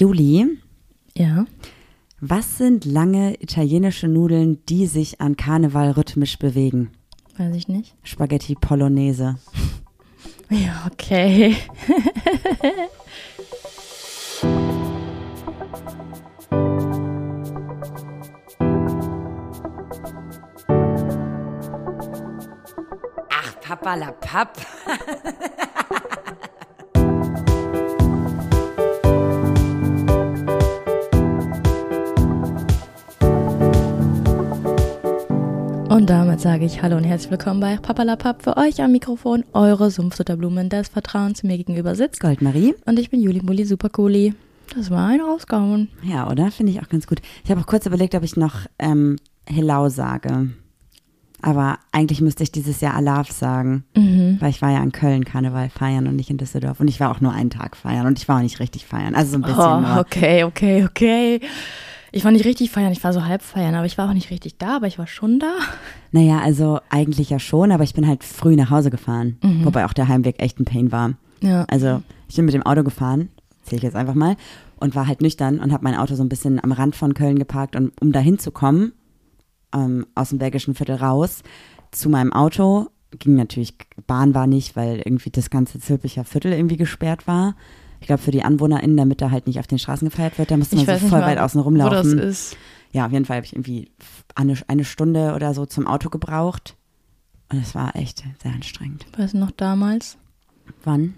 Juli, Ja. was sind lange italienische Nudeln, die sich an Karneval rhythmisch bewegen? Weiß ich nicht. Spaghetti Bolognese. Ja, okay. Ach, Papa la Papp. Und damit sage ich Hallo und herzlich willkommen bei Papalapap für euch am Mikrofon, eure Sumpfsutterblumen des Vertrauens mir gegenüber sitzt. Goldmarie. Und ich bin Juli Muli Supercooli. Das war ein rausgehauen. Ja, oder? Finde ich auch ganz gut. Ich habe auch kurz überlegt, ob ich noch ähm, Hello sage. Aber eigentlich müsste ich dieses Jahr Alaf sagen, Mhm. weil ich war ja in Köln Karneval feiern und nicht in Düsseldorf. Und ich war auch nur einen Tag feiern und ich war auch nicht richtig feiern. Also so ein bisschen Oh, okay, okay, okay. Ich war nicht richtig feiern, ich war so halb feiern, aber ich war auch nicht richtig da, aber ich war schon da. Naja, also eigentlich ja schon, aber ich bin halt früh nach Hause gefahren. Wobei auch der Heimweg echt ein Pain war. Ja. Also ich bin mit dem Auto gefahren, zähle ich jetzt einfach mal, und war halt nüchtern und habe mein Auto so ein bisschen am Rand von Köln geparkt. Und um dahin zu kommen, ähm, aus dem belgischen Viertel raus, zu meinem Auto, ging natürlich, Bahn war nicht, weil irgendwie das ganze Zülpicher Viertel irgendwie gesperrt war. Ich glaube, für die AnwohnerInnen, damit da halt nicht auf den Straßen gefeiert wird, da musste man so voll mal, weit außen Wo das rumlaufen. ist. Ja, auf jeden Fall habe ich irgendwie eine, eine Stunde oder so zum Auto gebraucht. Und es war echt sehr anstrengend. Weißt du noch damals? Wann?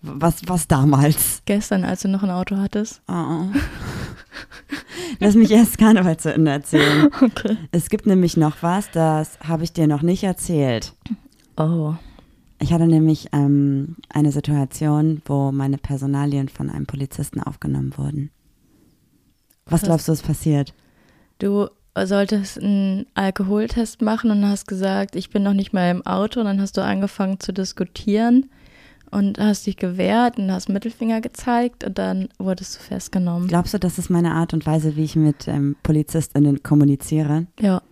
Was, was damals? Gestern, als du noch ein Auto hattest? Oh. Lass mich erst Karneval zu Ende erzählen. Okay. Es gibt nämlich noch was, das habe ich dir noch nicht erzählt. Oh. Ich hatte nämlich ähm, eine Situation, wo meine Personalien von einem Polizisten aufgenommen wurden. Was Was? glaubst du, ist passiert? Du solltest einen Alkoholtest machen und hast gesagt, ich bin noch nicht mal im Auto. Und dann hast du angefangen zu diskutieren und hast dich gewehrt und hast Mittelfinger gezeigt und dann wurdest du festgenommen. Glaubst du, das ist meine Art und Weise, wie ich mit ähm, PolizistInnen kommuniziere? Ja.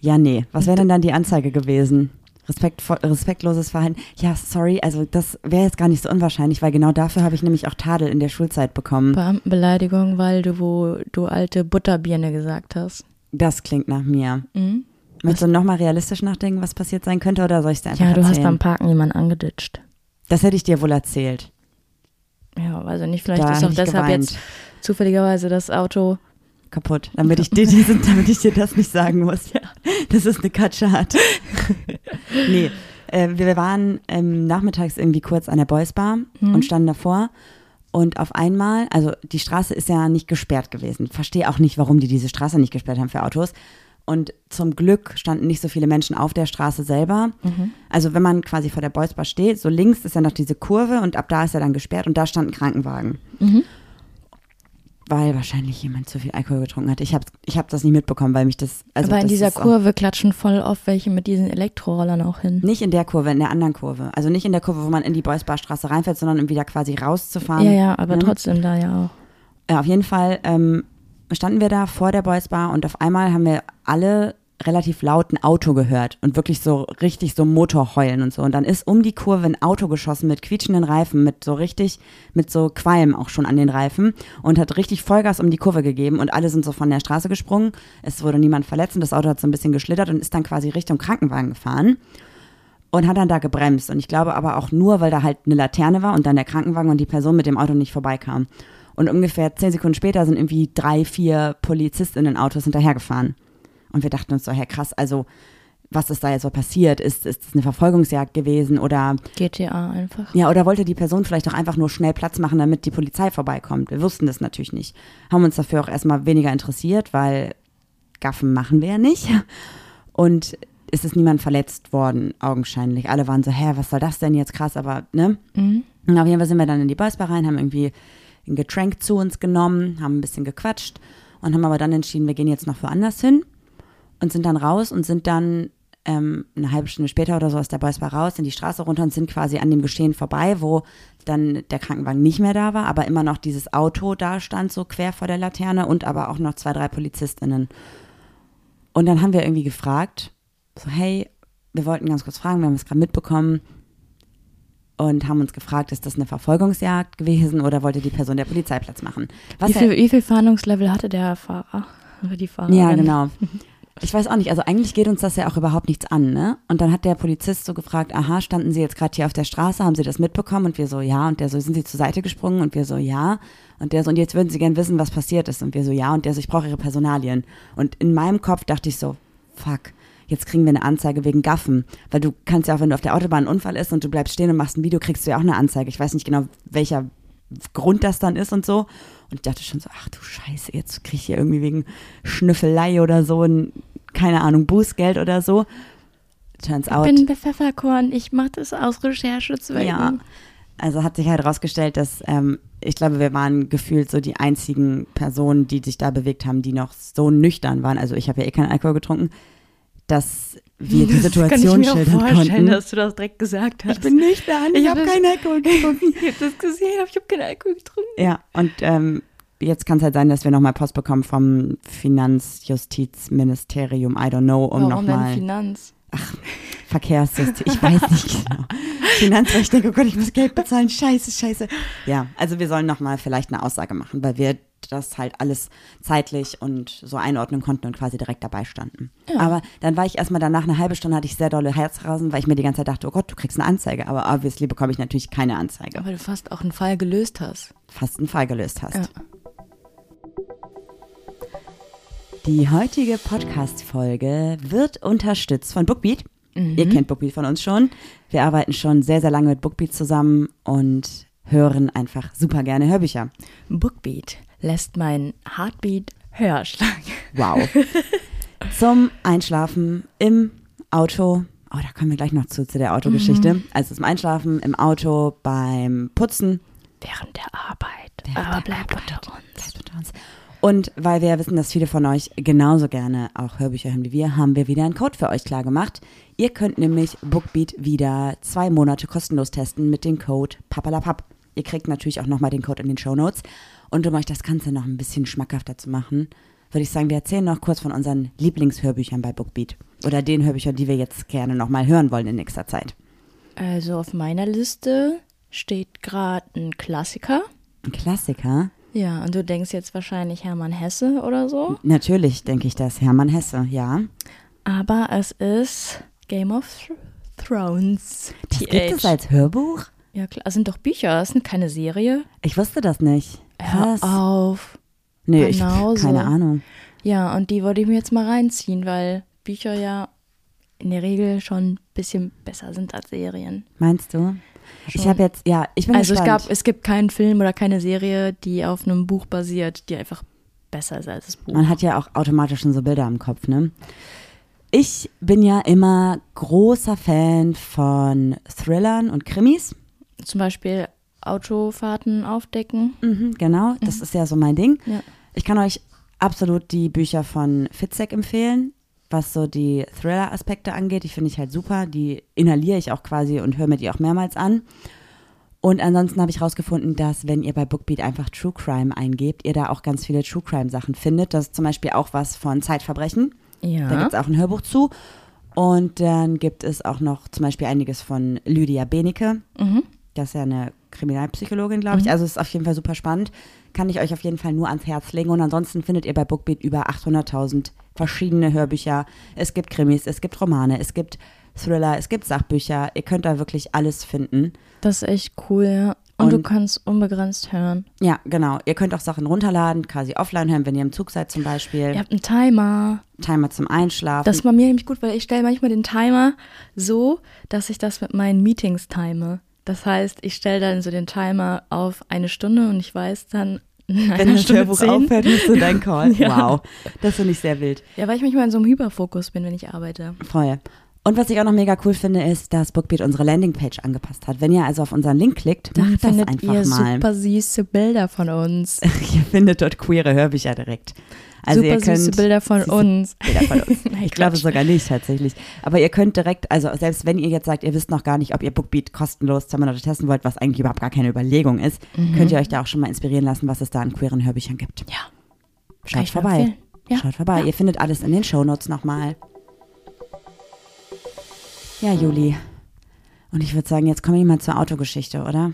Ja, nee. Was wäre denn dann die Anzeige gewesen? Respektvoll, respektloses Verhalten. Ja, sorry, also das wäre jetzt gar nicht so unwahrscheinlich, weil genau dafür habe ich nämlich auch Tadel in der Schulzeit bekommen. Beamtenbeleidigung, weil du, wo du alte Butterbirne gesagt hast. Das klingt nach mir. Mhm. Möchtest du nochmal realistisch nachdenken, was passiert sein könnte, oder soll ich es dir einfach Ja, du hast erzählen? beim Parken jemanden angeditscht. das hätte ich dir wohl erzählt. Ja, weiß ich nicht. Vielleicht Da ist auch deshalb geweint. jetzt zufälligerweise das Auto. Kaputt. Damit ich dir diesen, damit ich dir das nicht sagen muss. Ja. Das ist eine Katschat. nee. Äh, wir waren ähm, nachmittags irgendwie kurz an der Boys Bar und standen davor. Und auf einmal, also die Straße ist ja nicht gesperrt gewesen. Verstehe auch nicht, warum die diese Straße nicht gesperrt haben für Autos. Und zum Glück standen nicht so viele Menschen auf der Straße selber. Also wenn man quasi vor der Boys Bar steht, so links ist ja noch diese Kurve und ab da ist er dann gesperrt und da stand ein Krankenwagen. Weil wahrscheinlich jemand zu viel Alkohol getrunken hat. Ich habe ich hab das nicht mitbekommen, weil mich das. Also Aber in das dieser Kurve klatschen voll oft welche mit diesen Elektrorollern auch hin. Nicht in der Kurve, in der anderen Kurve. Also nicht in der Kurve, wo man in die Boysbarstraße reinfährt, sondern um wieder quasi rauszufahren. Ja, ja, aber ne? trotzdem da ja auch. Ja, auf jeden Fall ähm, standen wir da vor der Boys Bar und auf einmal haben wir alle relativ laut ein Auto gehört und wirklich so richtig so Motorheulen und so. Und dann ist um die Kurve ein Auto geschossen mit quietschenden Reifen, mit so richtig, mit so Qualm auch schon an den Reifen und hat richtig Vollgas um die Kurve gegeben und alle sind so von der Straße gesprungen. Es wurde niemand verletzt und das Auto hat so ein bisschen geschlittert und ist dann quasi Richtung Krankenwagen gefahren und hat dann da gebremst. Und ich glaube aber auch nur, weil da halt eine Laterne war und dann der Krankenwagen und die Person mit dem Auto nicht vorbeikam. Und ungefähr zehn Sekunden später sind irgendwie drei, vier PolizistInnen-Autos hinterhergefahren. Und wir dachten uns so, Herr krass, also was ist da jetzt so passiert? Ist, ist das eine Verfolgungsjagd gewesen oder GTA einfach. ja, oder wollte die Person vielleicht auch einfach nur schnell Platz machen, damit die Polizei vorbeikommt? Wir wussten das natürlich nicht. Haben uns dafür auch erstmal weniger interessiert, weil Gaffen machen wir ja nicht. Und es ist niemand verletzt worden, augenscheinlich. Alle waren so, hä, was soll das denn jetzt krass, aber, ne? Mhm. Und auf jeden Fall sind wir dann in die Boysbar rein, haben irgendwie ein Getränk zu uns genommen, haben ein bisschen gequatscht und haben aber dann entschieden, wir gehen jetzt noch woanders hin und sind dann raus und sind dann ähm, eine halbe Stunde später oder so aus der Boysbar raus in die Straße runter und sind quasi an dem Geschehen vorbei, wo dann der Krankenwagen nicht mehr da war, aber immer noch dieses Auto da stand, so quer vor der Laterne und aber auch noch zwei, drei PolizistInnen. Und dann haben wir irgendwie gefragt, so hey, wir wollten ganz kurz fragen, wir haben es gerade mitbekommen, und haben uns gefragt, ist das eine Verfolgungsjagd gewesen oder wollte die Person der Polizeiplatz machen? Was Wie viel, wie viel Fahndungslevel hatte der Fahrer? Oder die Fahrerin? ja, genau. Ich weiß auch nicht, also eigentlich geht uns das ja auch überhaupt nichts an, ne? Und dann hat der Polizist so gefragt, aha, standen Sie jetzt gerade hier auf der Straße, haben Sie das mitbekommen? Und wir so, ja. Und der so, sind Sie zur Seite gesprungen? Und wir so, ja. Und der so, und jetzt würden Sie gern wissen, was passiert ist? Und wir so, ja. Und der so, ich brauche Ihre Personalien. Und in meinem Kopf dachte ich so, fuck, jetzt kriegen wir eine Anzeige wegen Gaffen. Weil du kannst ja auch, wenn du auf der Autobahn ein Unfall ist und du bleibst stehen und machst ein Video, kriegst du ja auch eine Anzeige. Ich weiß nicht genau, welcher Grund das dann ist und so. Und ich dachte schon so, ach du Scheiße, jetzt krieg ich hier irgendwie wegen Schnüffelei oder so ein, keine Ahnung, Bußgeld oder so. Turns Ich out. bin der Pfefferkorn, ich mache das aus Recherchezwecken. Ja. Also hat sich halt rausgestellt, dass ähm, ich glaube, wir waren gefühlt so die einzigen Personen, die sich da bewegt haben, die noch so nüchtern waren. Also ich habe ja eh keinen Alkohol getrunken, dass wir die Situation Kann ich mir auch schildern vorstellen, konnten. dass du das direkt gesagt hast. Ich bin nüchtern, ich, Ich habe hab keinen Alkohol getrunken. ich habe das gesehen, aber ich habe keinen Alkohol getrunken. Ja, und ähm, jetzt kann es halt sein, dass wir nochmal Post bekommen vom Finanzjustizministerium, I don't know, um Warum denn nochmal Finanz? Verkehrssystem, ich weiß nicht genau. Finanzrecht, denke, oh Gott, ich muss Geld bezahlen, scheiße, scheiße. Ja, also wir sollen nochmal vielleicht eine Aussage machen, weil wir das halt alles zeitlich und so einordnen konnten und quasi direkt dabei standen. Ja. Aber dann war ich erstmal danach eine halbe Stunde, hatte ich sehr dolle Herzrasen, weil ich mir die ganze Zeit dachte, oh Gott, du kriegst eine Anzeige. Aber obviously bekomme ich natürlich keine Anzeige. Aber du fast auch einen Fall gelöst hast. Fast einen Fall gelöst hast. Ja. Die heutige Podcast-Folge wird unterstützt von Bookbeat. Ihr kennt Bookbeat von uns schon. Wir arbeiten schon sehr, sehr lange mit Bookbeat zusammen und hören einfach super gerne Hörbücher. Bookbeat lässt meinen Heartbeat höher schlagen. Wow. Zum Einschlafen im Auto. Oh, da kommen wir gleich noch zu, zu der Autogeschichte. Also zum Einschlafen im Auto, beim Putzen. Während der Arbeit. Während aber der bleib Arbeit. unter uns. Bleibt unter uns. Und weil wir ja wissen, dass viele von euch genauso gerne auch Hörbücher hören wie wir, haben wir wieder einen Code für euch klar gemacht. Ihr könnt nämlich Bookbeat wieder zwei Monate kostenlos testen mit dem Code PAPALAPAP. Ihr kriegt natürlich auch nochmal den Code in den Show Notes. Und um euch das Ganze noch ein bisschen schmackhafter zu machen, würde ich sagen, wir erzählen noch kurz von unseren Lieblingshörbüchern bei Bookbeat. Oder den Hörbüchern, die wir jetzt gerne nochmal hören wollen in nächster Zeit. Also auf meiner Liste steht gerade ein Klassiker. Ein Klassiker. Ja, und du denkst jetzt wahrscheinlich Hermann Hesse oder so. Natürlich denke ich das. Hermann Hesse, ja. Aber es ist Game of Th- Thrones. Das TH. gibt es als Hörbuch? Ja, klar. Es sind doch Bücher, es sind keine Serie. Ich wusste das nicht. Hör Krass. auf. Nee, ich Genau so. keine Ahnung. Ja, und die wollte ich mir jetzt mal reinziehen, weil Bücher ja in der Regel schon ein bisschen besser sind als Serien. Meinst du? Ich Schon. habe jetzt, ja, ich bin Also es gespannt. gab, es gibt keinen Film oder keine Serie, die auf einem Buch basiert, die einfach besser ist als das Buch. Man hat ja auch automatisch schon so Bilder im Kopf, ne? Ich bin ja immer großer Fan von Thrillern und Krimis. Zum Beispiel Autofahrten aufdecken. Mhm, genau, das ist ja so mein Ding. Ja. Ich kann euch absolut die Bücher von Fitzek empfehlen, was so die Thriller-Aspekte angeht. Die finde ich halt super. Die inhaliere ich auch quasi und höre mir die auch mehrmals an. Und ansonsten habe ich rausgefunden, dass wenn ihr bei Bookbeat einfach True Crime eingebt, ihr da auch ganz viele True Crime Sachen findet. Das ist zum Beispiel auch was von Zeitverbrechen. Ja. Da gibt es auch ein Hörbuch zu. Und dann gibt es auch noch zum Beispiel einiges von Lydia Benecke. Mhm. Das ist ja eine Kriminalpsychologin, glaube ich. Also ist auf jeden Fall super spannend. Kann ich euch auf jeden Fall nur ans Herz legen. Und ansonsten findet ihr bei Bookbeat über 800.000 verschiedene Hörbücher. Es gibt Krimis, es gibt Romane, es gibt Thriller, es gibt Sachbücher. Ihr könnt da wirklich alles finden. Das ist echt cool, ja. Und, du Und- kannst unbegrenzt hören. Ja, genau. Ihr könnt auch Sachen runterladen, quasi offline hören, wenn ihr im Zug seid zum Beispiel. Ihr habt einen Timer. Timer zum Einschlafen. Das ist bei mir nämlich gut, weil ich stelle manchmal den Timer so, dass ich das mit meinen Meetings time. Das heißt, ich stelle dann so den Timer auf eine Stunde und ich weiß dann, wenn das Hörbuch aufhört, musst du dein Call. Ja. Wow. Das finde ich sehr wild. Ja, weil ich manchmal in so einem Hyperfokus bin, wenn ich arbeite. Voll. Und was ich auch noch mega cool finde, ist, dass Bookbeat unsere Landingpage angepasst hat. Wenn ihr also auf unseren Link klickt, Dann macht das findet einfach ihr mal. super süße Bilder von uns. ihr findet dort queere Hörbücher direkt. Also super ihr könnt süße Bilder von uns. Bilder von uns. Nein, Ich glaube sogar nicht tatsächlich. Aber ihr könnt direkt, also selbst wenn ihr jetzt sagt, ihr wisst noch gar nicht, ob ihr Bookbeat kostenlos zwei Monate testen wollt, was eigentlich überhaupt gar keine Überlegung ist, Mhm. könnt ihr euch da auch schon mal inspirieren lassen, was es da an queeren Hörbüchern gibt. Ja. Schaut vorbei. Ja. Schaut vorbei. Ihr findet alles in den Shownotes nochmal. Ja, Juli. Und ich würde sagen, jetzt komme ich mal zur Autogeschichte, oder?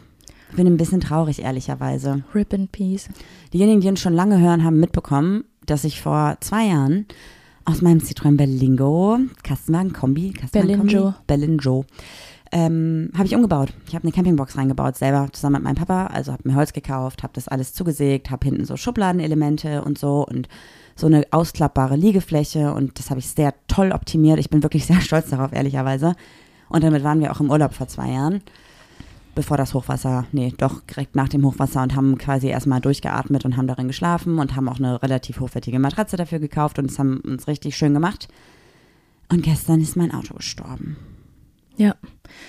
Ich bin ein bisschen traurig, ehrlicherweise. Rip in Peace. Diejenigen, die uns schon lange hören, haben mitbekommen, dass ich vor zwei Jahren aus meinem Citroën Berlingo, Kastenwagen, Kombi, Kastenwagen, Berlingo. Kombi, Berlingo, ähm, habe ich umgebaut. Ich habe eine Campingbox reingebaut, selber zusammen mit meinem Papa. Also habe mir Holz gekauft, habe das alles zugesägt, habe hinten so Schubladenelemente und so und so eine ausklappbare Liegefläche und das habe ich sehr toll optimiert. Ich bin wirklich sehr stolz darauf, ehrlicherweise. Und damit waren wir auch im Urlaub vor zwei Jahren, bevor das Hochwasser, nee, doch direkt nach dem Hochwasser und haben quasi erstmal durchgeatmet und haben darin geschlafen und haben auch eine relativ hochwertige Matratze dafür gekauft und es haben uns richtig schön gemacht. Und gestern ist mein Auto gestorben. Ja.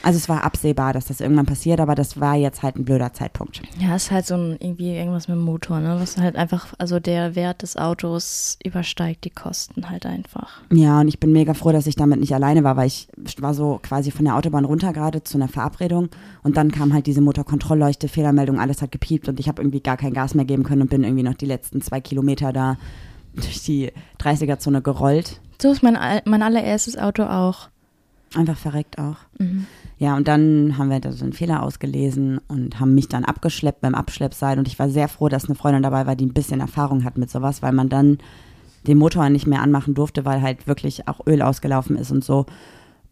Also es war absehbar, dass das irgendwann passiert, aber das war jetzt halt ein blöder Zeitpunkt. Ja, ist halt so ein, irgendwie irgendwas mit dem Motor, ne? Was halt einfach, also der Wert des Autos übersteigt die Kosten halt einfach. Ja, und ich bin mega froh, dass ich damit nicht alleine war, weil ich war so quasi von der Autobahn runter gerade zu einer Verabredung und dann kam halt diese Motorkontrollleuchte, Fehlermeldung, alles hat gepiept und ich habe irgendwie gar kein Gas mehr geben können und bin irgendwie noch die letzten zwei Kilometer da durch die 30er-Zone gerollt. So ist mein, mein allererstes Auto auch. Einfach verreckt auch. Mhm. Ja, und dann haben wir da so einen Fehler ausgelesen und haben mich dann abgeschleppt beim Abschleppseil. Und ich war sehr froh, dass eine Freundin dabei war, die ein bisschen Erfahrung hat mit sowas, weil man dann den Motor nicht mehr anmachen durfte, weil halt wirklich auch Öl ausgelaufen ist und so.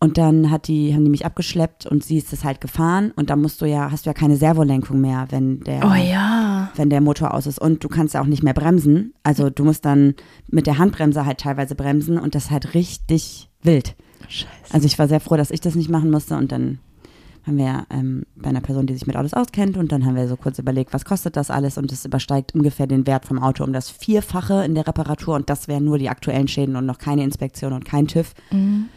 Und dann hat die, haben die mich abgeschleppt und sie ist es halt gefahren. Und da musst du ja, hast du ja keine Servolenkung mehr, wenn der, Oh ja. wenn der Motor aus ist. Und du kannst ja auch nicht mehr bremsen. Also du musst dann mit der Handbremse halt teilweise bremsen und das ist halt richtig wild. Scheiße. Also ich war sehr froh, dass ich das nicht machen musste und dann haben wir ähm, bei einer Person, die sich mit Autos auskennt und dann haben wir so kurz überlegt, was kostet das alles und es übersteigt ungefähr den Wert vom Auto um das Vierfache in der Reparatur und das wären nur die aktuellen Schäden und noch keine Inspektion und kein TÜV. Mhm.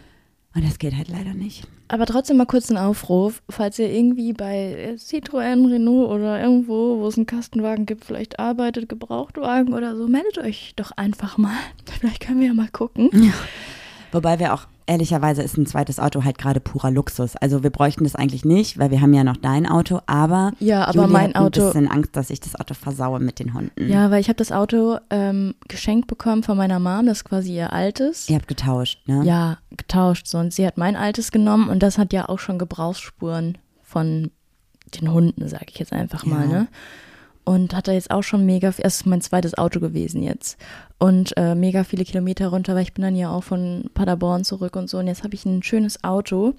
Und das geht halt leider nicht. Aber trotzdem mal kurz ein Aufruf, falls ihr irgendwie bei Citroën, Renault oder irgendwo, wo es einen Kastenwagen gibt, vielleicht arbeitet, Gebrauchtwagen oder so, meldet euch doch einfach mal. Vielleicht können wir ja mal gucken. Wobei wir auch, ehrlicherweise ist ein zweites Auto halt gerade purer Luxus. Also wir bräuchten das eigentlich nicht, weil wir haben ja noch dein Auto, aber, Ja, aber Julia mein hat ein Auto- bisschen Angst, dass ich das Auto versaue mit den Hunden. Ja, weil ich habe das Auto ähm, geschenkt bekommen von meiner Mom, das ist quasi ihr altes. Ihr habt getauscht, ne? Ja, getauscht. So. Und sie hat mein altes genommen und das hat ja auch schon Gebrauchsspuren von den Hunden, sage ich jetzt einfach mal, Ja. ne? Und hat da jetzt auch schon mega, viel- es ist mein zweites Auto gewesen jetzt. Und äh, mega viele Kilometer runter, weil ich bin dann ja auch von Paderborn zurück und so. Und jetzt habe ich ein schönes Auto,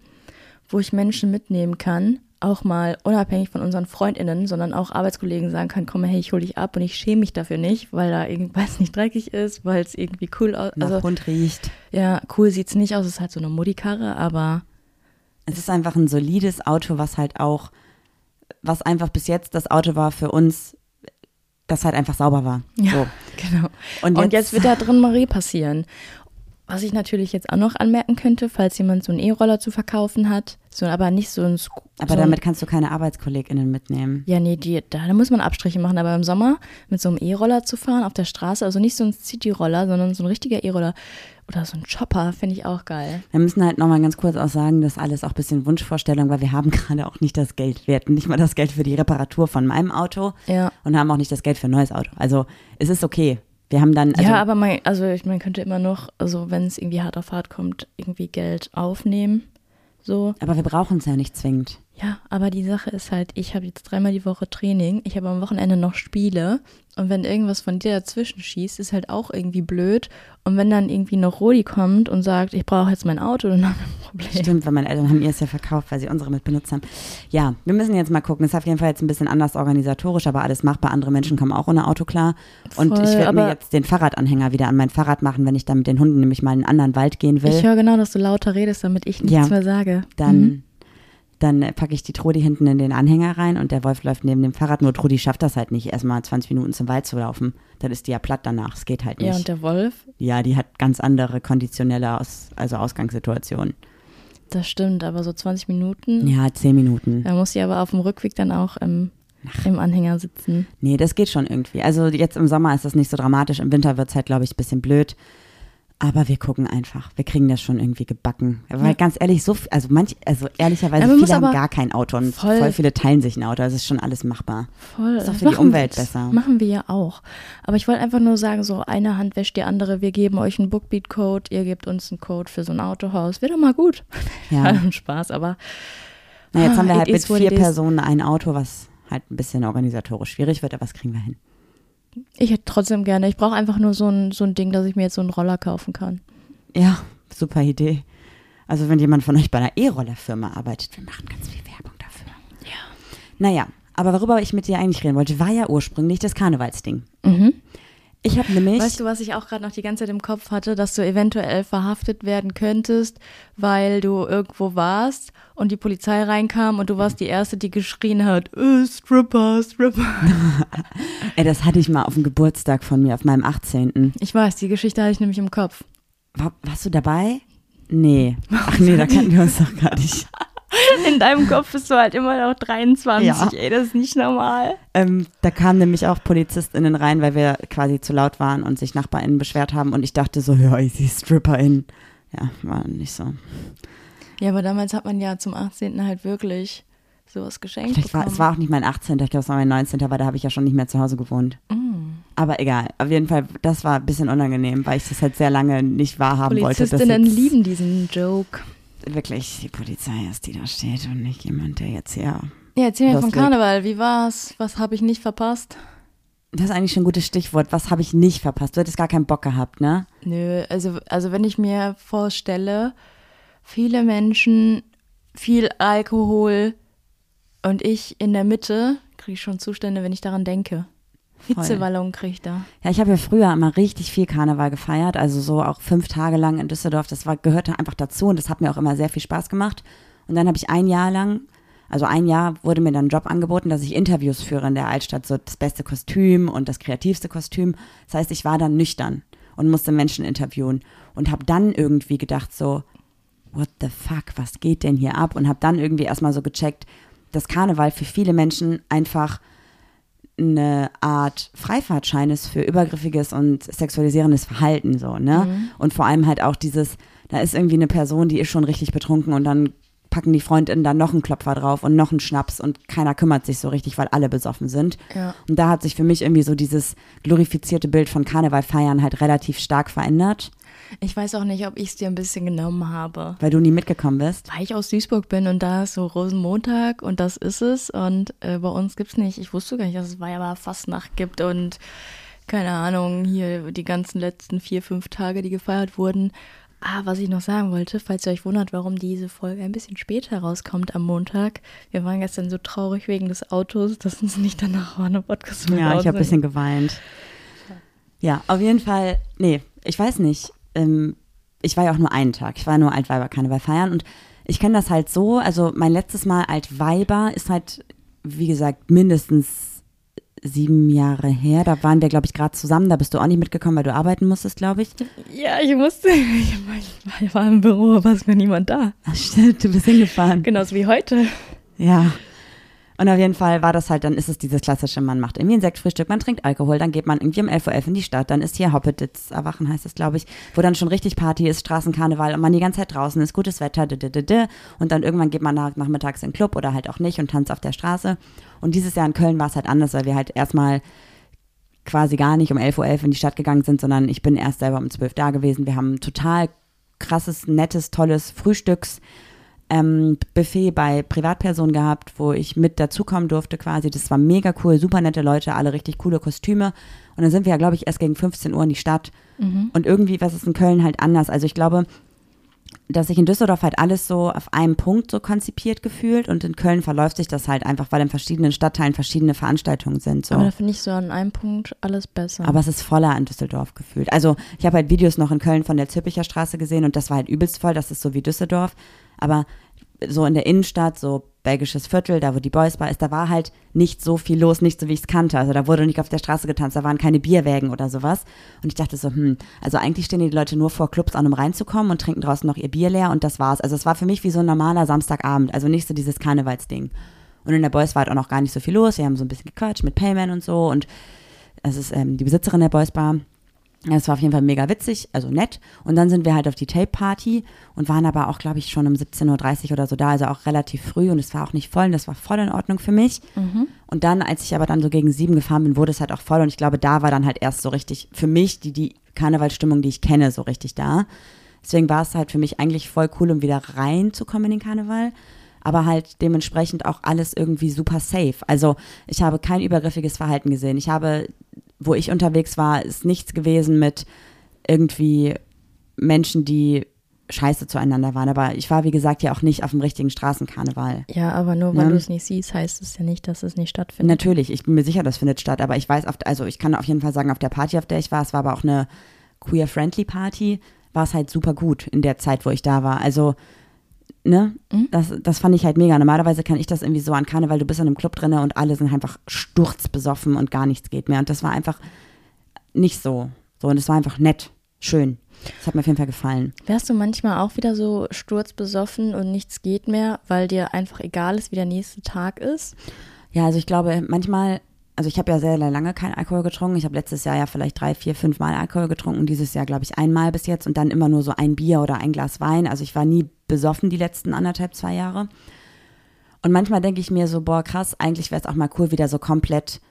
wo ich Menschen mitnehmen kann. Auch mal unabhängig von unseren FreundInnen, sondern auch Arbeitskollegen sagen kann, komm, hey, ich hole dich ab und ich schäme mich dafür nicht, weil da irgendwas nicht dreckig ist, weil es irgendwie cool aussieht. Nach Also, Hund riecht. ja, cool sieht's nicht aus, es ist halt so eine Muddy-Karre, aber Es ist einfach ein solides Auto, was halt auch, was einfach bis jetzt das Auto war für uns, das halt einfach sauber war. Ja. So. genau. Und, Und, jetzt, wird da drin Marie passieren. Was ich natürlich jetzt auch noch anmerken könnte, falls jemand so einen E-Roller zu verkaufen hat, so, aber nicht so ein Sco- aber so damit kannst du keine ArbeitskollegInnen mitnehmen. Ja, nee, die, da, da muss man Abstriche machen, aber im Sommer mit so einem E-Roller zu fahren auf der Straße, also nicht so ein City-Roller, sondern so ein richtiger E-Roller oder so ein Chopper, finde ich auch geil. Wir müssen halt nochmal ganz kurz auch sagen, das ist alles auch ein bisschen Wunschvorstellung, weil wir haben gerade auch nicht das Geld. Wir hatten nicht mal das Geld für die Reparatur von meinem Auto Ja. und haben auch nicht das Geld für ein neues Auto. Also es ist okay. Wir haben dann, also, ja, aber man, also ich, man könnte immer noch, also wenn es irgendwie hart auf hart kommt, irgendwie Geld aufnehmen. So. aber wir brauchen es ja nicht zwingend. Ja, aber die Sache ist halt, ich habe jetzt dreimal die Woche Training, ich habe am Wochenende noch Spiele und wenn irgendwas von dir dazwischen schießt, ist halt auch irgendwie blöd. Und wenn dann irgendwie noch Rodi kommt und sagt, ich brauche jetzt mein Auto, dann haben wir ein Problem. Stimmt, weil meine Eltern haben ihr es ja verkauft, weil sie unsere mit benutzt haben. Ja, wir müssen jetzt mal gucken. Es ist auf jeden Fall jetzt ein bisschen anders organisatorisch, aber alles machbar. Andere Menschen kommen auch ohne Auto klar. Und Voll, ich werde mir jetzt den Fahrradanhänger wieder an mein Fahrrad machen, wenn ich dann mit den Hunden nämlich mal in einen anderen Wald gehen will. Ich höre genau, dass du lauter redest, damit ich nichts Ja. mehr sage. dann Mhm. Dann packe ich die Trudi hinten in den Anhänger rein und der Wolf läuft neben dem Fahrrad. Nur Trudi schafft das halt nicht, erstmal 20 Minuten zum Wald zu laufen. Dann ist die ja platt danach. Es geht halt Ja, und nicht. der Wolf, Ja, die hat ganz andere konditionelle Aus also Ausgangssituationen. das stimmt, aber so 20 Minuten. Ja, 10 Minuten. Da muss sie aber auf dem Rückweg dann auch im, im Anhänger sitzen. Nee, das geht schon irgendwie. Also jetzt im Sommer ist das nicht so dramatisch. Im Winter wird es halt, glaube ich, ein bisschen blöd. Aber wir gucken einfach. Wir kriegen das schon irgendwie gebacken. Weil Ja. ganz ehrlich, so, also manch, also ehrlicherweise, Ja, viele haben gar kein Auto und voll- voll, viele teilen sich ein Auto. Das ist schon alles machbar. Voll. Ist doch das für die machen Umwelt wir- besser. Machen wir ja auch. Aber ich wollte einfach nur sagen, so eine Hand wäscht die andere. Wir geben euch einen Bookbeat-Code, ihr gebt uns einen Code für so ein Autohaus. Wäre doch mal gut. Ja. Hat Spaß, aber Na, jetzt haben wir It halt mit vier. Personen ein Auto, was halt ein bisschen organisatorisch schwierig wird, aber das kriegen wir hin. Ich hätte trotzdem gerne. Ich brauche einfach nur so ein, so ein Ding, dass ich mir jetzt so einen Roller kaufen kann. Ja, super Idee. Also wenn jemand von euch bei einer E-Roller-Firma arbeitet, wir machen ganz viel Werbung dafür. Ja. Naja, aber worüber ich mit dir eigentlich reden wollte, war ja ursprünglich das Karnevalsding. Mhm. Ich habe nämlich, Weißt du, was ich auch gerade noch die ganze Zeit im Kopf hatte, dass du eventuell verhaftet werden könntest, weil du irgendwo warst und die Polizei reinkam und du warst die Erste, die geschrien hat, äh, Stripper, Stripper. ey, das hatte ich mal auf dem Geburtstag von mir, auf meinem 18. Ich weiß, die Geschichte hatte ich nämlich im Kopf. War, warst du dabei? Nee. Ach nee, da kannten wir uns doch gar nicht. In deinem Kopf bist du halt immer noch 23, Ja. ey, das ist nicht normal. Ähm, da kamen nämlich auch PolizistInnen rein, weil wir quasi zu laut waren und sich NachbarInnen beschwert haben und ich dachte so, ja, ich sehe StripperInnen. Ja, war nicht so. Ja, aber damals hat man ja zum 18. halt wirklich sowas geschenkt Vielleicht war, es war auch nicht mein 18. Ich glaube, es war mein 19. weil da habe ich ja schon nicht mehr zu Hause gewohnt. Mm. Aber egal, auf jeden Fall, das war ein bisschen unangenehm, weil ich das halt sehr lange nicht wahrhaben wollte. Polizistinnen lieben diesen Joke. Wirklich die Polizei ist, die da steht und nicht jemand, der jetzt hier. Ja, erzähl mir vom. Karneval. Wie war's? Was habe ich nicht verpasst? Das ist eigentlich schon ein gutes Stichwort. Was habe ich nicht verpasst? Du hättest gar keinen Bock gehabt, ne? Nö, also, also wenn ich mir vorstelle, viele Menschen, viel Alkohol und ich in der Mitte, kriege ich schon Zustände, wenn ich daran denke. Hitzewallung ich da. Ja, ich habe ja früher immer richtig viel Karneval gefeiert, also so auch fünf Tage lang in Düsseldorf. Das war, gehörte einfach dazu und das hat mir auch immer sehr viel Spaß gemacht. Und dann habe ich ein Jahr lang, also ein Jahr wurde mir dann ein Job angeboten, dass ich Interviews führe in der Altstadt, so das beste Kostüm und das kreativste Kostüm. Das heißt, ich war dann nüchtern und musste Menschen interviewen und habe dann irgendwie gedacht so, what the fuck, was geht denn hier ab? Und habe dann irgendwie erstmal so gecheckt, dass Karneval für viele Menschen einfach eine Art Freifahrtschein ist für übergriffiges und sexualisierendes Verhalten so, ne? Und vor allem halt auch dieses, da ist irgendwie eine Person, die ist schon richtig betrunken und dann packen die Freundinnen da noch einen Klopfer drauf und noch einen Schnaps und keiner kümmert sich so richtig, weil alle besoffen sind. Ja. Und da hat sich für mich irgendwie so dieses glorifizierte Bild von Karneval feiern halt relativ stark verändert, Ich weiß auch nicht, ob ich es dir ein bisschen genommen habe. weil du nie mitgekommen bist. Weil ich aus Duisburg bin und da ist so Rosenmontag und das ist es. Und äh, bei uns gibt's nicht. Ich wusste gar nicht, dass es Weiber Fastnacht gibt und keine Ahnung, hier die ganzen letzten vier, fünf Tage, die gefeiert wurden. Ah, was ich noch sagen wollte, falls ihr euch wundert, warum diese Folge ein bisschen später rauskommt am Montag. Wir waren gestern so traurig wegen des Autos, dass uns nicht danach war eine podcast Ja, ich habe ein bisschen geweint. Ja, auf jeden Fall, nee, ich weiß nicht. Ähm, ich war ja auch nur einen Tag. Ich war nur Altweiber-Karneval feiern und ich kenne das halt so. Also mein letztes Mal Altweiber ist halt, wie gesagt, mindestens sieben Jahre her. Da waren wir, glaube ich, gerade zusammen. Da bist du auch nicht mitgekommen, weil du arbeiten musstest, glaube ich. Ja, ich musste. Ich war im Büro, aber es war niemand da. Ach, stimmt, du bist hingefahren. Genauso wie heute. Ja. Und auf jeden Fall war das halt, dann ist es dieses klassische, man macht irgendwie ein Sektfrühstück, man trinkt Alkohol, dann geht man irgendwie um 11.11 Uhr in die Stadt, dann ist hier Hoppetitz, Erwachen heißt es, glaube ich, wo dann schon richtig Party ist, Straßenkarneval und man die ganze Zeit draußen ist, gutes Wetter, d -d -d -d, und dann irgendwann geht man nach, nachmittags in den Club oder halt auch nicht und tanzt auf der Straße. Und dieses Jahr in Köln war es halt anders, weil wir halt erstmal quasi gar nicht um 11.11 Uhr in die Stadt gegangen sind, sondern ich bin erst selber um 12 da gewesen. Wir haben total krasses, nettes, tolles Frühstücks ähm, Buffet bei Privatpersonen gehabt, wo ich mit dazukommen durfte quasi. Das war mega cool, super nette Leute, alle richtig coole Kostüme. Und dann sind wir ja, glaube ich, erst gegen 15 Uhr in die Stadt. Und irgendwie, was ist in Köln halt anders? Also ich glaube, dass sich in Düsseldorf halt alles so auf einem Punkt so konzipiert gefühlt und in Köln verläuft sich das halt einfach, weil in verschiedenen Stadtteilen verschiedene Veranstaltungen sind. So. Aber da finde ich so an einem Punkt alles besser. Aber es ist voller in Düsseldorf gefühlt. Also ich habe halt Videos noch in Köln von der Zülpicher Straße gesehen und das war halt übelst voll, das ist so wie Düsseldorf. Aber so in der Innenstadt, so belgisches Viertel, da wo die Boys Bar ist, da war halt nicht so viel los, nicht so wie ich es kannte. Also da wurde nicht auf der Straße getanzt, da waren keine Bierwägen oder sowas. Und ich dachte so, hm, also eigentlich stehen die Leute nur vor Clubs an, um reinzukommen und trinken draußen noch ihr Bier leer und das war's. Also es war für mich wie so ein normaler Samstagabend, also nicht so dieses Karnevalsding. Und in der Boys war halt auch noch gar nicht so viel los. Wir haben so ein bisschen gequatscht mit Payman und so und es ist ähm, die Besitzerin der Boys Bar. Es war auf jeden Fall mega witzig, also nett. Und dann sind wir halt auf die Tape-Party und waren aber auch, glaube ich, schon um 17.30 Uhr oder so da, also auch relativ früh und es war auch nicht voll und das war voll in Ordnung für mich. Und dann, als ich aber dann so gegen sieben gefahren bin, wurde es halt auch voll und ich glaube, da war dann halt erst so richtig für mich die, die Karnevalsstimmung, die ich kenne, so richtig da. Deswegen war es halt für mich eigentlich voll cool, um wieder reinzukommen in den Karneval. aber halt dementsprechend auch alles irgendwie super safe. Also ich habe kein übergriffiges Verhalten gesehen. Ich habe, wo ich unterwegs war, ist nichts gewesen mit irgendwie Menschen, die scheiße zueinander waren. Aber ich war, wie gesagt, ja auch nicht auf dem richtigen Straßenkarneval. Ja, aber nur weil Ne? du es nicht siehst, heißt es ja nicht, dass es nicht stattfindet. Natürlich, ich bin mir sicher, das findet statt, aber ich weiß, auf, also ich kann auf jeden Fall sagen, auf der Party, auf der ich war, es war aber auch eine queer-friendly Party, war es halt super gut in der Zeit, wo ich da war. Also, ne, Mhm. das, das fand ich halt mega. Normalerweise kann ich das irgendwie so an Karneval, du bist in einem Club drinne und alle sind einfach sturzbesoffen und gar nichts geht mehr. Und das war einfach nicht so. So, und es war einfach nett, schön. Das hat mir auf jeden Fall gefallen. Wärst du manchmal auch wieder so sturzbesoffen und nichts geht mehr, weil dir einfach egal ist, wie der nächste Tag ist? Ja, also ich glaube, manchmal, also ich habe ja sehr lange keinen Alkohol getrunken. Ich habe letztes Jahr ja vielleicht drei, vier, fünf Mal Alkohol getrunken. Dieses Jahr, glaube ich, einmal bis jetzt und dann immer nur so ein Bier oder ein Glas Wein. Also ich war nie besoffen die letzten anderthalb, zwei Jahre. Und manchmal denke ich mir so, boah, krass, eigentlich wäre es auch mal cool, wieder so komplett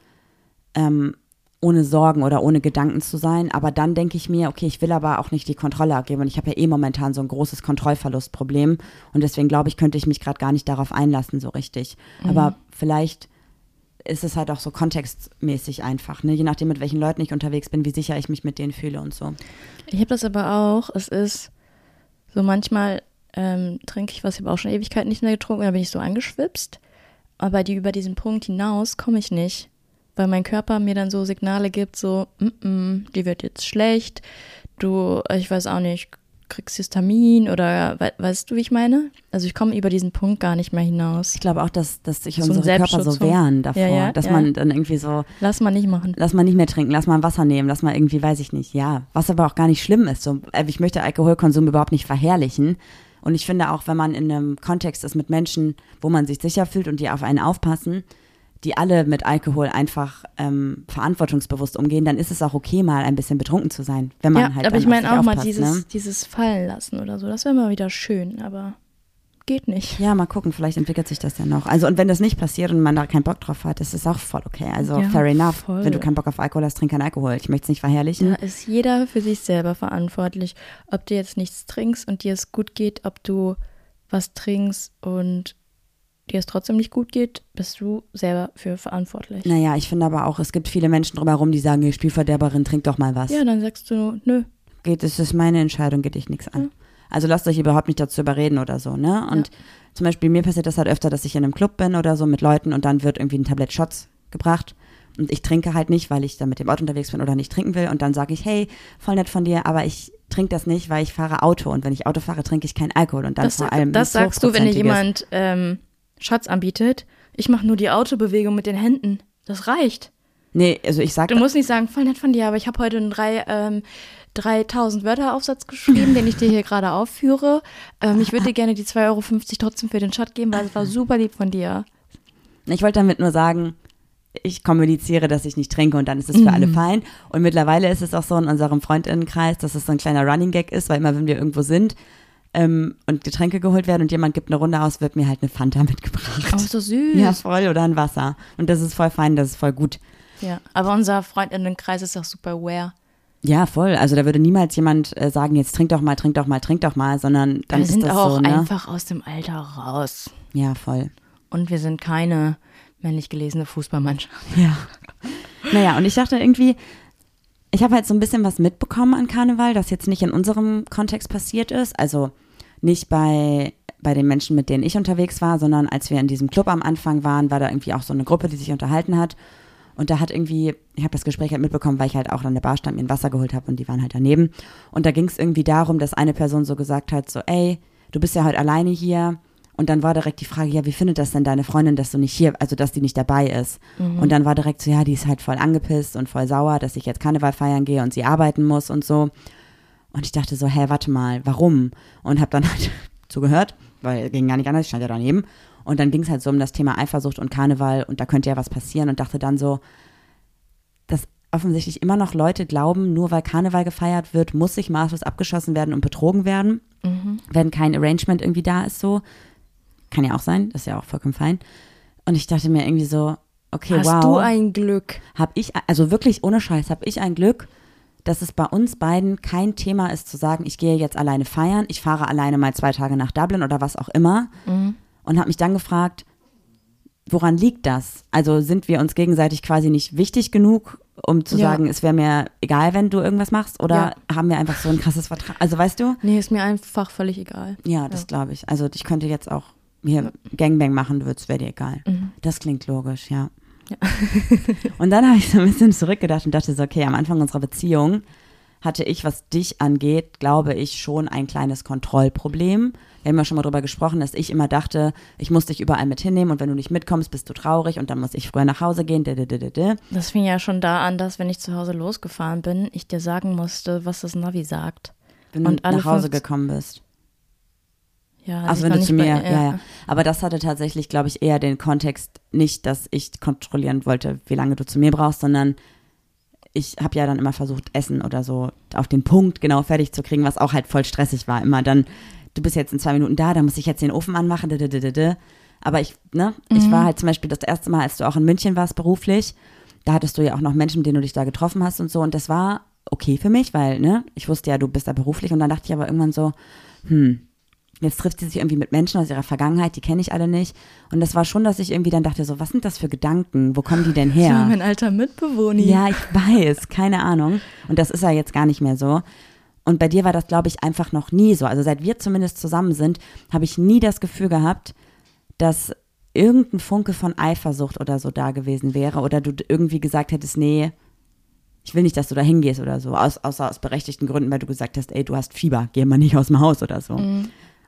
ähm, ohne Sorgen oder ohne Gedanken zu sein. Aber dann denke ich mir, okay, ich will aber auch nicht die Kontrolle abgeben. Und ich habe ja eh momentan so ein großes Kontrollverlustproblem. Und deswegen glaube ich, könnte ich mich gerade gar nicht darauf einlassen, so richtig. Aber vielleicht ist es halt auch so kontextmäßig einfach, ne? Je nachdem, mit welchen Leuten ich unterwegs bin, wie sicher ich mich mit denen fühle und so. Ich habe das aber auch. Es ist so manchmal ähm, trinke ich was, ich habe auch schon Ewigkeiten nicht mehr getrunken, da bin ich so angeschwipst. Aber die über diesen Punkt hinaus komme ich nicht, weil mein Körper mir dann so Signale gibt, so, mm -mm, die wird jetzt schlecht, du, ich weiß auch nicht, kriegst Histamin oder we weißt du, wie ich meine? Also ich komme über diesen Punkt gar nicht mehr hinaus. Ich glaube auch, dass, dass sich So unsere Körper so wehren davor, Ja, ja, dass ja. man dann irgendwie so, Lass mal nicht machen. lass mal nicht mehr trinken, lass mal Wasser nehmen, lass mal irgendwie, weiß ich nicht, ja. Was aber auch gar nicht schlimm ist. So, äh, ich möchte Alkoholkonsum überhaupt nicht verherrlichen. Und ich finde auch, wenn man in einem Kontext ist mit Menschen, wo man sich sicher fühlt und die auf einen aufpassen, die alle mit Alkohol einfach ähm, verantwortungsbewusst umgehen, dann ist es auch okay, mal ein bisschen betrunken zu sein, wenn man Ja, halt aber ich meine auch mal aufpasst, dieses, Ne? dieses Fallen lassen oder so. Das wäre mal wieder schön, aber geht nicht. Ja, mal gucken, vielleicht entwickelt sich das ja noch. Also und wenn das nicht passiert und man da keinen Bock drauf hat, ist es auch voll okay. Also Ja, fair enough. voll. Wenn du keinen Bock auf Alkohol hast, trink keinen Alkohol. Ich möchte es nicht verherrlichen. Da ist jeder für sich selber verantwortlich. Ob du jetzt nichts trinkst und dir es gut geht, ob du was trinkst und dir es trotzdem nicht gut geht, bist du selber für verantwortlich. Naja, ich finde aber auch, es gibt viele Menschen drumherum, die sagen, ihr Spielverderberin, trink doch mal was. Ja, dann sagst du, nö. Geht, das ist meine Entscheidung, geht dich nichts an. Also lasst euch überhaupt nicht dazu überreden oder so, ne? Und zum Beispiel mir passiert das halt öfter, dass ich in einem Club bin oder so mit Leuten und dann wird irgendwie ein Tablett Shots gebracht. Und ich trinke halt nicht, weil ich da mit dem Auto unterwegs bin oder nicht trinken will. Und dann sage ich, hey, voll nett von dir, aber ich trinke das nicht, weil ich fahre Auto. Und wenn ich Auto fahre, trinke ich keinen Alkohol. Und dann Das, vor allem das sagst du, wenn dir jemand ähm, Schatz anbietet. Ich mache nur die Autobewegung mit den Händen. Das reicht. Nee, also ich sag Du musst nicht sagen, voll nett von dir, aber ich habe heute drei, ähm, 3000 Wörter Aufsatz geschrieben, den ich dir hier gerade aufführe. Ähm, ich würde dir gerne die 2,50 Euro trotzdem für den Chat geben, weil es war super lieb von dir. Ich wollte damit nur sagen, ich kommuniziere, dass ich nicht trinke und dann ist es für alle fein. Und mittlerweile ist es auch so in unserem Freundinnenkreis, dass es so ein kleiner Running Gag ist, weil immer, wenn wir irgendwo sind ähm, und Getränke geholt werden und jemand gibt eine Runde aus, wird mir halt eine Fanta mitgebracht. Oh, so süß. Ja, voll oder ein Wasser. Und das ist voll fein, das ist voll gut. Ja, aber unser Freundinnenkreis ist auch super aware. Ja, voll. Also da würde niemals jemand äh, sagen, jetzt trink doch mal, trink doch mal, trink doch mal, sondern dann wir ist sind das auch so, ne? einfach aus dem Alter raus. Ja, voll. Und wir sind keine männlich gelesene Fußballmannschaft. Ja. Naja, und ich dachte irgendwie, ich habe halt so ein bisschen was mitbekommen an Karneval, das jetzt nicht in unserem Kontext passiert ist. Also nicht bei, bei den Menschen, mit denen ich unterwegs war, sondern als wir in diesem Club am Anfang waren, war da irgendwie auch so eine Gruppe, die sich unterhalten hat. Und da hat irgendwie, ich habe das Gespräch halt mitbekommen, weil ich halt auch an der Bar stand, mir ein Wasser geholt habe und die waren halt daneben. Und da ging es irgendwie darum, dass eine Person so gesagt hat, so, ey, du bist ja heute alleine hier. Und dann war direkt die Frage, ja, wie findet das denn deine Freundin, dass du nicht hier, also dass die nicht dabei ist? Und dann war direkt so, ja, die ist halt voll angepisst und voll sauer, dass ich jetzt Karneval feiern gehe und sie arbeiten muss und so. Und ich dachte so, hä, warte mal, warum? Und habe dann halt zugehört, weil ging gar nicht anders, ich stand ja daneben. Und dann ging es halt so um das Thema Eifersucht und Karneval und da könnte ja was passieren und dachte dann so, dass offensichtlich immer noch Leute glauben, nur weil Karneval gefeiert wird, muss sich maßlos abgeschossen werden und betrogen werden, wenn kein Arrangement irgendwie da ist so. Kann ja auch sein, das ist ja auch vollkommen fein. Und ich dachte mir irgendwie so, okay, Hast wow du ein Glück? habe ich, also wirklich ohne Scheiß, habe ich ein Glück, dass es bei uns beiden kein Thema ist zu sagen, ich gehe jetzt alleine feiern, ich fahre alleine mal zwei Tage nach Dublin oder was auch immer. Und habe mich dann gefragt, woran liegt das? Also sind wir uns gegenseitig quasi nicht wichtig genug, um zu Ja. sagen, es wäre mir egal, wenn du irgendwas machst? Oder haben wir einfach so ein krasses Vertrag? Also weißt du? Nee, ist mir einfach völlig egal. Ja, das Ja. glaube ich. Also ich könnte jetzt auch hier Gangbang machen, du würdest, wäre dir egal. Mhm. Das klingt logisch, ja. und dann habe ich so ein bisschen zurückgedacht und dachte so, okay, am Anfang unserer Beziehung hatte ich, was dich angeht, glaube ich, schon ein kleines Kontrollproblem. Wir haben ja schon mal drüber gesprochen, dass ich immer dachte, ich muss dich überall mit hinnehmen und wenn du nicht mitkommst, bist du traurig und dann muss ich früher nach Hause gehen. Das fing ja schon da an, dass wenn ich zu Hause losgefahren bin, ich dir sagen musste, was das Navi sagt. Wenn du Und alle nach Hause 15 gekommen bist. Ja, Also wenn du zu mir, ja, ja. Aber das hatte tatsächlich, glaube ich, eher den Kontext nicht, dass ich kontrollieren wollte, wie lange du zu mir brauchst, sondern ich habe ja dann immer versucht, Essen oder so auf den Punkt genau fertig zu kriegen, was auch halt voll stressig war. Immer dann, du bist jetzt in zwei Minuten da, dann muss ich jetzt den Ofen anmachen, aber ich, ne, ich war halt zum Beispiel das erste Mal, als du auch in München warst beruflich, da hattest du ja auch noch Menschen, mit denen du dich da getroffen hast und so. Und das war okay für mich, weil, ne, ich wusste ja, du bist da beruflich. Und dann dachte ich aber irgendwann so, hm, Jetzt trifft sie sich irgendwie mit Menschen aus ihrer Vergangenheit, die kenne ich alle nicht. Und das war schon, dass ich irgendwie dann dachte, so, was sind das für Gedanken? Wo kommen die denn Das war her? mein alter Mitbewohner. Ja, ich weiß, keine Ahnung. Und das ist ja jetzt gar nicht mehr so. Und bei dir war das, glaube ich, einfach noch nie so. Also seit wir zumindest zusammen sind, habe ich nie das Gefühl gehabt, dass irgendein Funke von Eifersucht oder so da gewesen wäre. Oder du irgendwie gesagt hättest, nee, ich will nicht, dass du da hingehst oder so. Aus, außer aus berechtigten Gründen, weil du gesagt hast, ey, du hast Fieber, geh mal nicht aus dem Haus oder so.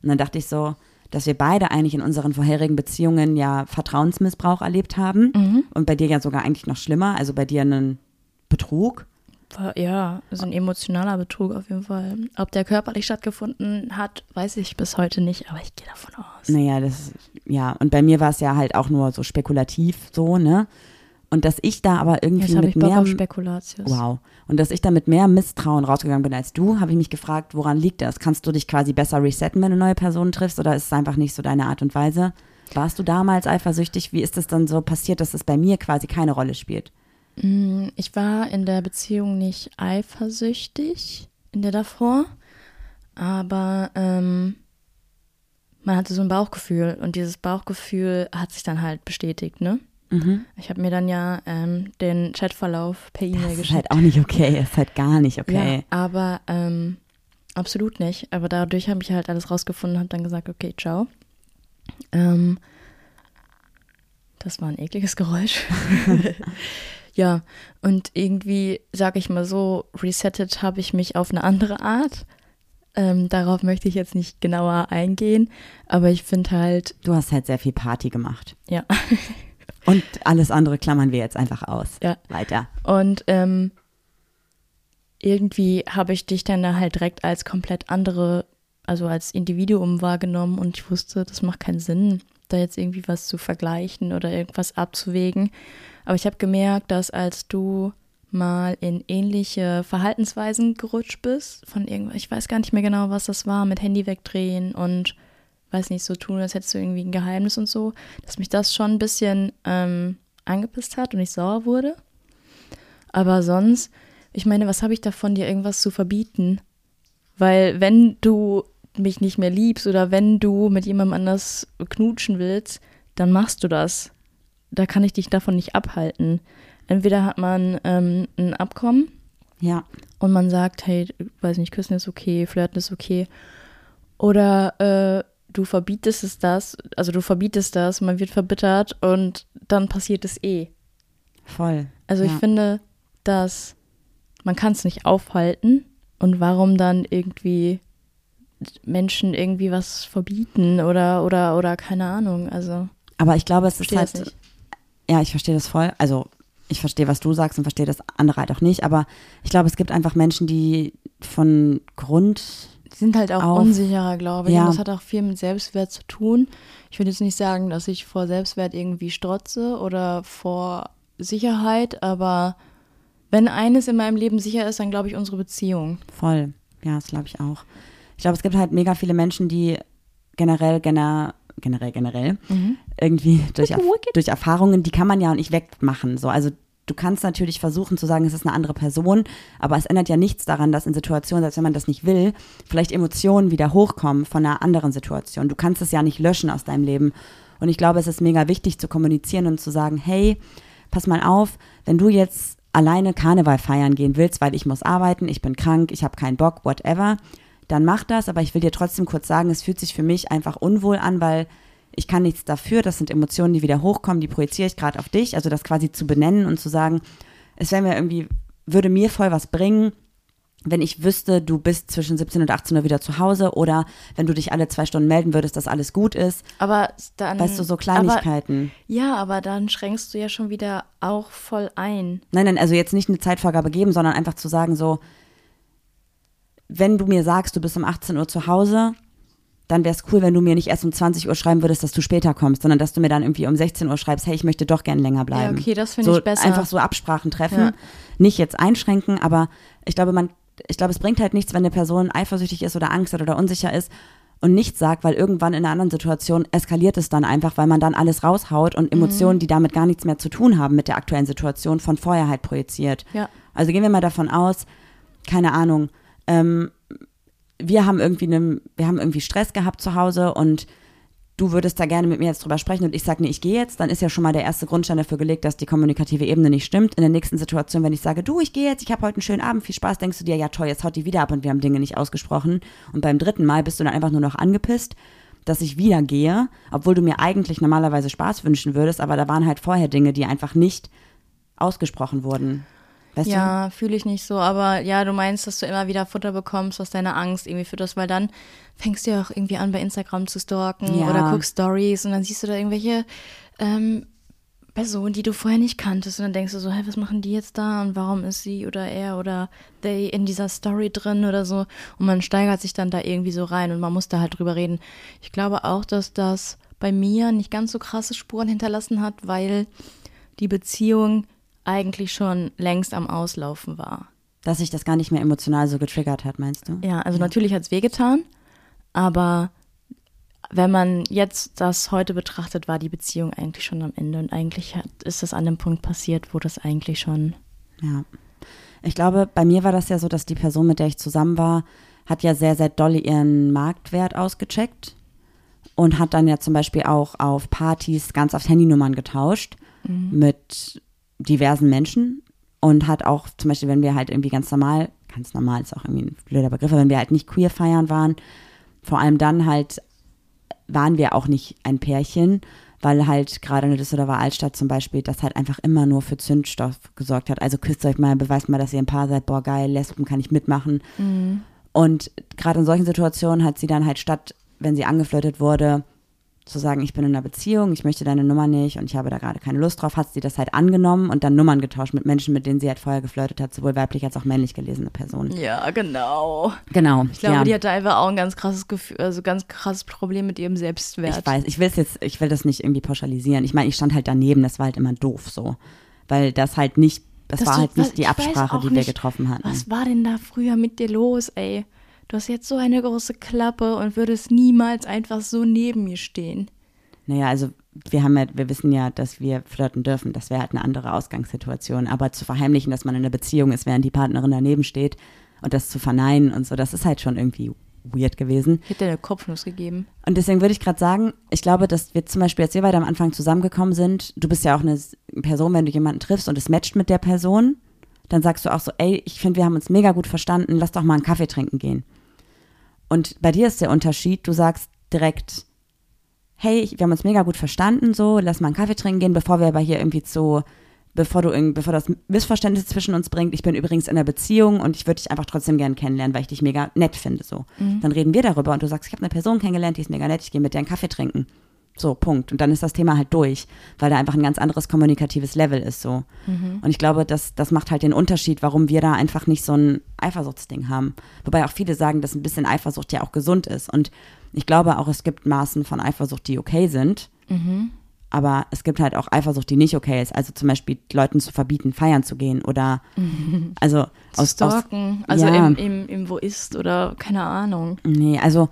Und dann dachte ich so, dass wir beide eigentlich in unseren vorherigen Beziehungen ja Vertrauensmissbrauch erlebt haben. Und bei dir ja sogar eigentlich noch schlimmer, also bei dir einen Betrug. Ja, so ein emotionaler Betrug auf jeden Fall. Ob der körperlich stattgefunden hat, weiß ich bis heute nicht, aber ich gehe davon aus. Naja, das, ja, und bei mir war es ja halt auch nur so spekulativ so, ne? Und dass ich da aber irgendwie Jetzt mit ich Bock mehr, auf Spekulatius. wow, und dass ich da mit mehr Misstrauen rausgegangen bin als du, habe ich mich gefragt, woran liegt das? Kannst du dich quasi besser resetten, wenn du neue Personen triffst oder ist es einfach nicht so deine Art und Weise? Warst du damals eifersüchtig? Wie ist es dann so passiert, dass es bei mir quasi keine Rolle spielt? Mm, Ich war in der Beziehung nicht eifersüchtig, in der davor, aber ähm, man hatte so ein Bauchgefühl und dieses Bauchgefühl hat sich dann halt bestätigt, ne? Mhm. Ich habe mir dann ja ähm, den Chatverlauf per E-Mail Das ist geschickt. halt auch nicht okay, ist halt gar nicht okay. Ja, aber ähm, absolut nicht. Aber dadurch habe ich halt alles rausgefunden und habe dann gesagt, okay, ciao. Ähm, das war ein ekliges Geräusch. ja, und irgendwie, sag ich mal so, resettet habe ich mich auf eine andere Art. Ähm, darauf möchte ich jetzt nicht genauer eingehen, aber ich finde halt, Du hast halt sehr viel Party gemacht. ja. Und alles andere klammern wir jetzt einfach aus. Ja. Weiter. Und ähm, irgendwie habe ich dich dann da halt direkt als komplett andere, also als Individuum wahrgenommen und ich wusste, das macht keinen Sinn, da jetzt irgendwie was zu vergleichen oder irgendwas abzuwägen. Aber ich habe gemerkt, dass als du mal in ähnliche Verhaltensweisen gerutscht bist, von irgendwas, ich weiß gar nicht mehr genau, was das war, mit Handy wegdrehen und weiß nicht, so tun, als hättest du irgendwie ein Geheimnis und so, dass mich das schon ein bisschen ähm, angepisst hat und ich sauer wurde. Aber sonst, ich meine, was habe ich davon, dir irgendwas zu verbieten? Weil wenn du mich nicht mehr liebst oder wenn du mit jemandem anders knutschen willst, dann machst du das. Da kann ich dich davon nicht abhalten. Entweder hat man ähm, ein Abkommen Ja. und man sagt, hey, weiß nicht, küssen ist okay, flirten ist okay. Oder äh, du verbietest es das, also du verbietest das, man wird verbittert und dann passiert es eh. Voll. Also ich Ja. finde, dass man kann es nicht aufhalten und warum dann irgendwie Menschen irgendwie was verbieten oder oder oder keine Ahnung. Also Aber ich glaube, es ist halt. Ja, ich verstehe das voll. Also ich verstehe, was du sagst und verstehe das andere halt auch nicht. Aber ich glaube, es gibt einfach Menschen, die von Grund. Die sind halt auch Auf- unsicherer, glaube ich. Ja. Und das hat auch viel mit Selbstwert zu tun. Ich würde jetzt nicht sagen, dass ich vor Selbstwert irgendwie strotze oder vor Sicherheit, aber wenn eines in meinem Leben sicher ist, dann glaube ich unsere Beziehung. Voll. Ja, das glaube ich auch. Ich glaube, es gibt halt mega viele Menschen, die generell, gener, generell, generell, irgendwie durch, Wicked, Erf wicked. durch Erfahrungen, die kann man ja auch nicht wegmachen. So. Also du kannst natürlich versuchen zu sagen, es ist eine andere Person, aber es ändert ja nichts daran, dass in Situationen, selbst wenn man das nicht will, vielleicht Emotionen wieder hochkommen von einer anderen Situation. Du kannst es ja nicht löschen aus deinem Leben. Und ich glaube, es ist mega wichtig zu kommunizieren und zu sagen, hey, pass mal auf, wenn du jetzt alleine Karneval feiern gehen willst, weil ich muss arbeiten, ich bin krank, ich habe keinen Bock, whatever, dann mach das, aber ich will dir trotzdem kurz sagen, es fühlt sich für mich einfach unwohl an, weil ich kann nichts dafür, das sind Emotionen, die wieder hochkommen, die projiziere ich gerade auf dich, also das quasi zu benennen und zu sagen, es wäre mir irgendwie, würde mir voll was bringen, wenn ich wüsste, du bist zwischen 17 und 18 Uhr wieder zu Hause oder wenn du dich alle zwei Stunden melden würdest, dass alles gut ist. Aber dann. Weißt du, so Kleinigkeiten. Aber, ja, aber dann schränkst du ja schon wieder auch voll ein. Nein, nein, also jetzt nicht eine Zeitvorgabe geben, sondern einfach zu sagen, so, wenn du mir sagst, du bist um 18 Uhr zu Hause, dann wäre es cool, wenn du mir nicht erst um 20 Uhr schreiben würdest, dass du später kommst, sondern dass du mir dann irgendwie um 16 Uhr schreibst, hey, ich möchte doch gern länger bleiben. Ja, okay, das finde so ich besser. Einfach so Absprachen treffen, Ja. nicht jetzt einschränken, aber ich glaube, man, ich glaube, es bringt halt nichts, wenn eine Person eifersüchtig ist oder Angst hat oder unsicher ist und nichts sagt, weil irgendwann in einer anderen Situation eskaliert es dann einfach, weil man dann alles raushaut und Emotionen, die damit gar nichts mehr zu tun haben mit der aktuellen Situation, von vorher halt projiziert. Ja. Also gehen wir mal davon aus, keine Ahnung, ähm, wir haben irgendwie ne, wir haben irgendwie Stress gehabt zu Hause und du würdest da gerne mit mir jetzt drüber sprechen und ich sage, nee, ich gehe jetzt, dann ist ja schon mal der erste Grundstein dafür gelegt, dass die kommunikative Ebene nicht stimmt. In der nächsten Situation, wenn ich sage, du, ich gehe jetzt, ich habe heute einen schönen Abend, viel Spaß, denkst du dir, ja toll, jetzt haut die wieder ab und wir haben Dinge nicht ausgesprochen. Und beim dritten Mal bist du dann einfach nur noch angepisst, dass ich wieder gehe, obwohl du mir eigentlich normalerweise Spaß wünschen würdest, aber da waren halt vorher Dinge, die einfach nicht ausgesprochen wurden. Weißt? Ja, fühle ich nicht so, aber ja, du meinst, dass du immer wieder Futter bekommst, was deine Angst irgendwie fütterst, weil dann fängst du ja auch irgendwie an, bei Instagram zu stalken Ja. oder guckst Stories und dann siehst du da irgendwelche ähm, Personen, die du vorher nicht kanntest und dann denkst du so, hä, was machen die jetzt da und warum ist sie oder er oder they in dieser Story drin oder so und man steigert sich dann da irgendwie so rein und man muss da halt drüber reden. Ich glaube auch, dass das bei mir nicht ganz so krasse Spuren hinterlassen hat, weil die Beziehung eigentlich schon längst am Auslaufen war. Dass sich das gar nicht mehr emotional so getriggert hat, meinst du? Ja, also natürlich hat es wehgetan, aber wenn man jetzt das heute betrachtet, war die Beziehung eigentlich schon am Ende und eigentlich hat, ist das an dem Punkt passiert, wo das eigentlich schon. Ja. Ich glaube, bei mir war das ja so, dass die Person, mit der ich zusammen war, hat ja sehr, sehr doll ihren Marktwert ausgecheckt und hat dann ja zum Beispiel auch auf Partys ganz oft Handynummern getauscht mit diversen Menschen und hat auch zum Beispiel, wenn wir halt irgendwie ganz normal, ganz normal ist auch irgendwie ein blöder Begriff, aber wenn wir halt nicht queer feiern waren, vor allem dann halt waren wir auch nicht ein Pärchen, weil halt gerade in der Düsseldorfer Altstadt zum Beispiel das halt einfach immer nur für Zündstoff gesorgt hat. Also küsst euch mal, beweist mal, dass ihr ein Paar seid, boah geil, Lesben kann ich mitmachen. Und gerade in solchen Situationen hat sie dann halt statt, wenn sie angeflirtet wurde, zu sagen, ich bin in einer Beziehung, ich möchte deine Nummer nicht und ich habe da gerade keine Lust drauf, hat sie das halt angenommen und dann Nummern getauscht mit Menschen, mit denen sie halt vorher geflirtet hat, sowohl weiblich als auch männlich gelesene Personen. Ja, genau. Genau. Ich glaube, ja. die hatte einfach auch ein ganz krasses Gefühl, also ganz krasses Problem mit ihrem Selbstwert. Ich weiß, ich will es jetzt, ich will das nicht irgendwie pauschalisieren. Ich meine, ich stand halt daneben, das war halt immer doof so. Weil das halt nicht, das Dass war du- halt nicht die Absprache, die wir nicht, getroffen hatten. Was war denn da früher mit dir los, ey? Du hast jetzt so eine große Klappe und würdest niemals einfach so neben mir stehen. Naja, also wir haben ja, wir wissen ja, dass wir flirten dürfen. Das wäre halt eine andere Ausgangssituation. Aber zu verheimlichen, dass man in einer Beziehung ist, während die Partnerin daneben steht und das zu verneinen und so, das ist halt schon irgendwie weird gewesen. Ich hätte dir eine Kopfnuss gegeben. Und deswegen würde ich gerade sagen, ich glaube, dass wir zum Beispiel, als wir beide am Anfang zusammengekommen sind, du bist ja auch eine Person, wenn du jemanden triffst und es matcht mit der Person, dann sagst du auch so, ey, ich finde, wir haben uns mega gut verstanden, lass doch mal einen Kaffee trinken gehen. Und bei dir ist der Unterschied, du sagst direkt, hey, wir haben uns mega gut verstanden, so, lass mal einen Kaffee trinken gehen, bevor wir aber hier irgendwie zu, bevor du bevor das Missverständnis zwischen uns bringt, ich bin übrigens in einer Beziehung und ich würde dich einfach trotzdem gern kennenlernen, weil ich dich mega nett finde, so. Dann reden wir darüber und du sagst, ich habe eine Person kennengelernt, die ist mega nett, ich gehe mit der einen Kaffee trinken. So, Punkt. Und dann ist das Thema halt durch, weil da einfach ein ganz anderes kommunikatives Level ist so. Und ich glaube, das, das macht halt den Unterschied, warum wir da einfach nicht so ein Eifersuchtsding haben. Wobei auch viele sagen, dass ein bisschen Eifersucht ja auch gesund ist. Und ich glaube auch, es gibt Maßen von Eifersucht, die okay sind. Aber es gibt halt auch Eifersucht, die nicht okay ist. Also zum Beispiel Leuten zu verbieten, feiern zu gehen oder also aus, aus Stalken, also ja. im, im, im Wo ist oder keine Ahnung. Nee, also